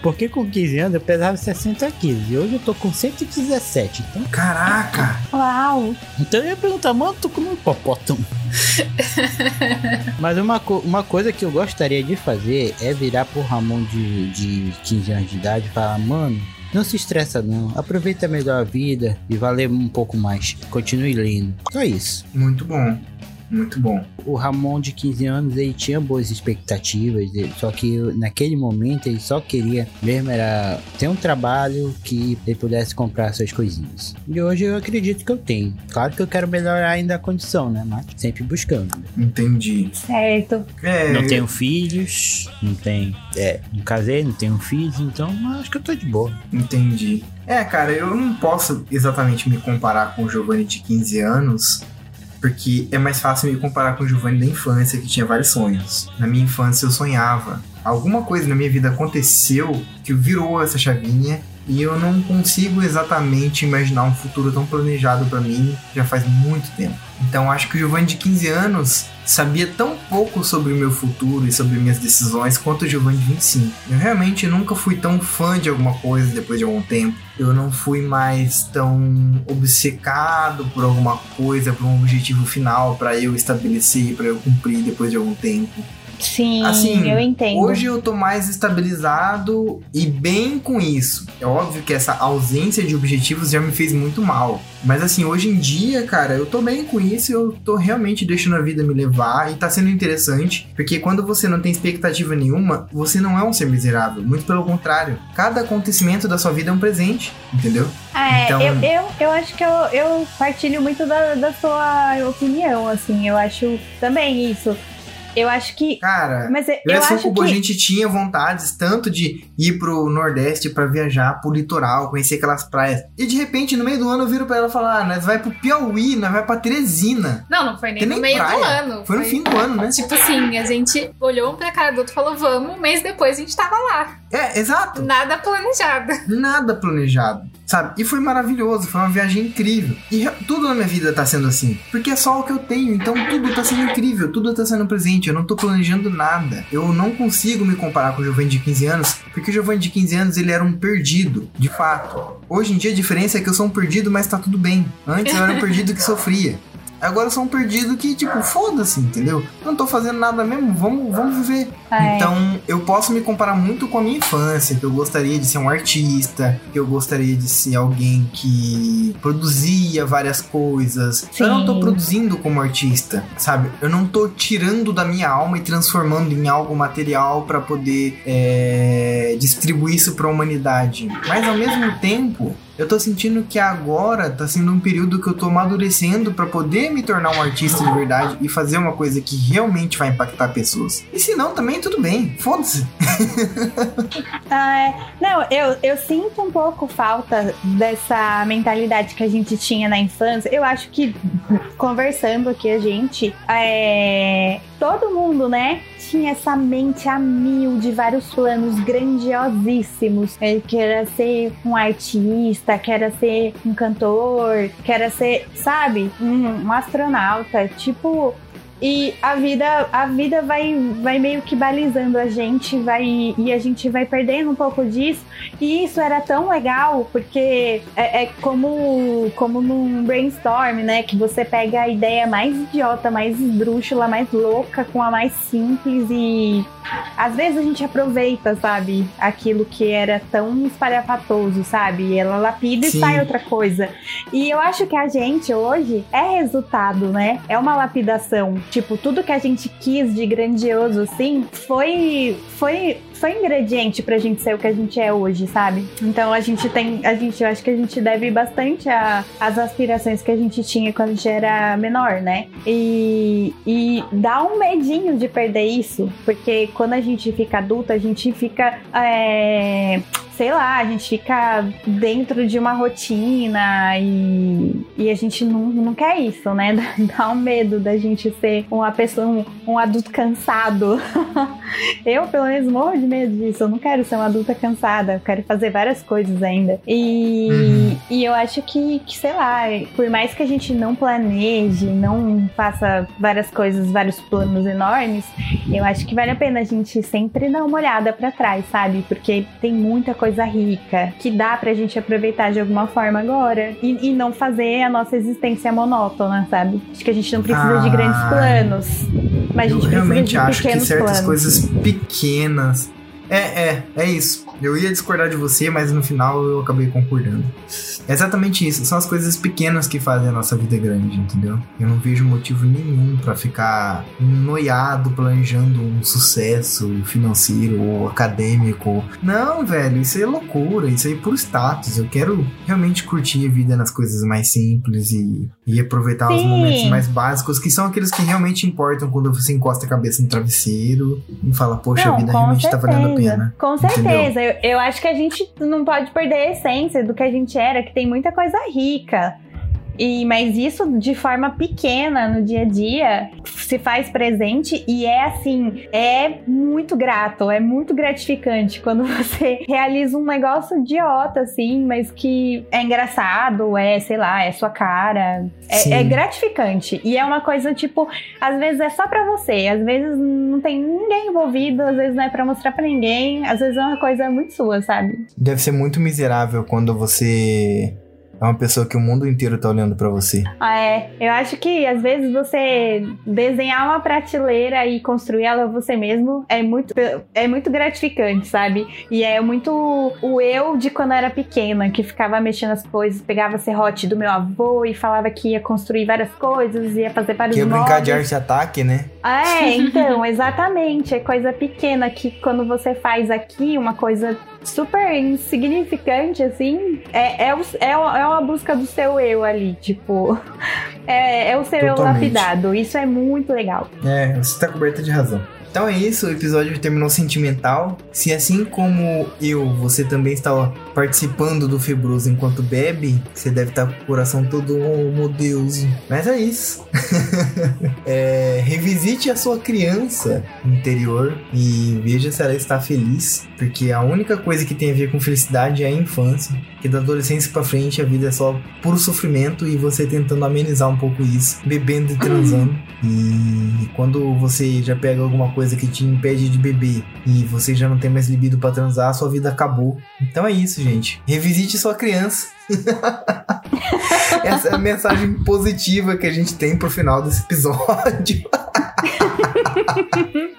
Porque com 15 anos eu pesava 60 quilos e hoje eu tô com 117. Então... Caraca! Uau! Então eu ia perguntar, mano, tu como um hipopótamo? Mas uma, co uma coisa que eu gostaria de fazer é virar pro Ramon de, de 15 anos de idade e falar, mano, não se estressa não, aproveita melhor a vida e valeu um pouco mais. Continue lendo. Só isso. Muito bom. Muito bom. O Ramon de 15 anos, ele tinha boas expectativas, só que naquele momento ele só queria mesmo era ter um trabalho que ele pudesse comprar suas coisinhas. E hoje eu acredito que eu tenho. Claro que eu quero melhorar ainda a condição, né? Mas sempre buscando. Entendi. Certo. É, não tenho filhos, não tenho. É, não casei, não tenho filhos, então acho que eu tô de boa. Entendi. É, cara, eu não posso exatamente me comparar com o Giovanni de 15 anos, porque é mais fácil me comparar com o Giovanni da infância, que tinha vários sonhos. Na minha infância eu sonhava. Alguma coisa na minha vida aconteceu que virou essa chavinha e eu não consigo exatamente imaginar um futuro tão planejado para mim já faz muito tempo. Então acho que o Giovanni de 15 anos sabia tão pouco sobre o meu futuro e sobre minhas decisões quanto o Giovanni de 25. Eu realmente nunca fui tão fã de alguma coisa depois de algum tempo. Eu não fui mais tão obcecado por alguma coisa, por um objetivo final para eu estabelecer, para eu cumprir depois de algum tempo. Sim, assim, eu entendo. Hoje eu tô mais estabilizado e bem com isso. É óbvio que essa ausência de objetivos já me fez muito mal. Mas assim, hoje em dia, cara, eu tô bem com isso, eu tô realmente deixando a vida me levar e tá sendo interessante, porque quando você não tem expectativa nenhuma, você não é um ser miserável, muito pelo contrário. Cada acontecimento da sua vida é um presente, entendeu? É, então... eu, eu, eu acho que eu, eu partilho muito da, da sua opinião, assim, eu acho também isso. Eu acho que. Cara, mas eu, eu acho que a gente tinha vontades tanto de ir pro Nordeste para viajar pro litoral, conhecer aquelas praias. E de repente, no meio do ano, eu viro pra ela falar: ah, nós vai pro Piauí, nós vai pra Teresina. Não, não foi nem no meio praia. do ano. Foi, foi, no fim do ano, né? Tipo assim, a gente olhou um pra cara do outro e falou: vamos, um mês depois a gente tava lá. É, exato. Nada planejado. Nada planejado, sabe? E foi maravilhoso, foi uma viagem incrível. E tudo na minha vida tá sendo assim. Porque é só o que eu tenho, então tudo tá sendo incrível, tudo tá sendo presente. Eu não tô planejando nada. Eu não consigo me comparar com o Giovanni de 15 anos, porque o Giovanni de 15 anos ele era um perdido, de fato. Hoje em dia a diferença é que eu sou um perdido, mas tá tudo bem. Antes eu era um perdido que sofria. Agora eu sou um perdido que, tipo, foda-se, entendeu? Não tô fazendo nada mesmo, vamos, vamos viver. É. Então, eu posso me comparar muito com a minha infância, que eu gostaria de ser um artista, que eu gostaria de ser alguém que produzia várias coisas. Sim. Eu não tô produzindo como artista, sabe? Eu não tô tirando da minha alma e transformando em algo material para poder é, distribuir isso pra humanidade. Mas ao mesmo tempo, eu tô sentindo que agora tá sendo um período que eu tô amadurecendo para poder me tornar um artista de verdade e fazer uma coisa que realmente vai impactar pessoas. E se não, também tudo bem, foda-se. ah, é. Não, eu, eu sinto um pouco falta dessa mentalidade que a gente tinha na infância. Eu acho que conversando aqui a gente, é, todo mundo, né, tinha essa mente a mil de vários planos grandiosíssimos. Ele queria ser um artista, queria ser um cantor, queria ser, sabe, um, um astronauta. Tipo, E a vida, a vida vai, vai meio que balizando a gente, vai e a gente vai perdendo um pouco disso. E isso era tão legal, porque é, é como, como num brainstorm, né? Que você pega a ideia mais idiota, mais esdrúxula, mais louca, com a mais simples e às vezes a gente aproveita, sabe, aquilo que era tão espalhafatoso, sabe? Ela lapida Sim. e sai outra coisa. E eu acho que a gente hoje é resultado, né? É uma lapidação. Tipo, tudo que a gente quis de grandioso, assim, foi, foi, foi ingrediente pra gente ser o que a gente é hoje, sabe? Então a gente tem, a gente, eu acho que a gente deve bastante às aspirações que a gente tinha quando a gente era menor, né? E, e dá um medinho de perder isso, porque quando a gente fica adulta, a gente fica. é, sei lá, a gente fica dentro de uma rotina e, e a gente não, não quer isso, né? Dá, um medo da gente ser uma pessoa, um, um adulto cansado. eu, pelo menos, morro de medo disso. Eu não quero ser uma adulta cansada, eu quero fazer várias coisas ainda. E, Uhum. e eu acho que, que, sei lá, por mais que a gente não planeje, não faça várias coisas, vários planos enormes, eu acho que vale a pena a gente sempre dar uma olhada pra trás, sabe? Porque tem muita coisa rica que dá pra gente aproveitar de alguma forma agora e, e não fazer a nossa existência monótona, sabe? Acho que a gente não precisa de grandes planos, mas a Eu gente precisa realmente de acho que pequenos certas planos. coisas pequenas. É, é, é isso. Eu ia discordar de você, mas no final eu acabei concordando. É exatamente isso. São as coisas pequenas que fazem a nossa vida grande, entendeu? Eu não vejo motivo nenhum pra ficar noiado planejando um sucesso financeiro ou acadêmico. Não, velho, isso é loucura. Isso aí é por status. Eu quero realmente curtir a vida nas coisas mais simples e, e aproveitar os Sim. momentos mais básicos, que são aqueles que realmente importam quando você encosta a cabeça no travesseiro e fala, poxa, a Não, vida com realmente tá valendo a certeza. pena. Com certeza. Eu, eu acho que a gente não pode perder a essência do que a gente era, que tem muita coisa rica. E, mas isso de forma pequena no dia a dia se faz presente e é assim, é muito grato, é muito gratificante quando você realiza um negócio idiota, assim, mas que é engraçado, é, sei lá, é sua cara. É, é gratificante. E é uma coisa, tipo, às vezes é só pra você, às vezes não tem ninguém envolvido, às vezes não é pra mostrar pra ninguém, às vezes é uma coisa muito sua, sabe? Deve ser muito miserável quando você é uma pessoa que o mundo inteiro tá olhando pra você. Ah, é. Eu acho que às vezes você desenhar uma prateleira e construir ela você mesmo é muito, é muito gratificante, sabe? E é muito o eu de quando eu era pequena, que ficava mexendo as coisas, pegava serrote do meu avô e falava que ia construir várias coisas, ia fazer vários Que ia brincar de móveis. arte-ataque, né? É, então, exatamente. É coisa pequena que quando você faz aqui uma coisa super insignificante, assim, é, é, o- é, é uma busca do seu eu ali, tipo. É, é o seu eu Totalmente. lapidado. Isso é muito legal. É, você tá coberta de razão. Então é isso, o episódio terminou sentimental. Se assim como eu, você também está participando do Febroso enquanto bebe, você deve estar com o coração todo, oh meu Deus. Mas é isso. É, revisite a sua criança interior e veja se ela está feliz, porque a única coisa que tem a ver com felicidade é a infância. Que da adolescência pra frente a vida é só puro sofrimento e você tentando amenizar um pouco isso, bebendo e transando. E quando você já pega alguma coisa que te impede de beber e você já não tem mais libido pra transar, sua vida acabou. Então é isso, gente. Revisite sua criança. Essa é a mensagem positiva que a gente tem pro final desse episódio.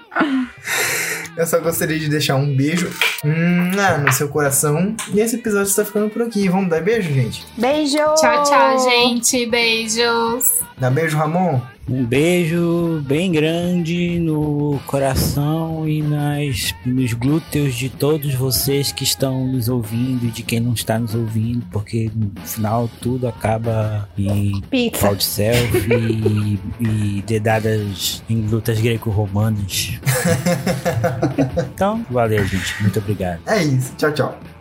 Eu só gostaria de deixar um beijo hum, no seu coração. E esse episódio está ficando por aqui. Vamos dar beijo, gente? Beijo! Tchau, tchau, gente. Beijos. Dá beijo, Ramon? Um beijo bem grande no coração e nas, nos glúteos de todos vocês que estão nos ouvindo e de quem não está nos ouvindo, porque no final tudo acaba em Pizza. pau de selfie e, e dedadas em lutas greco-romanas. então, valeu, gente. Muito obrigado. É isso. Tchau, tchau.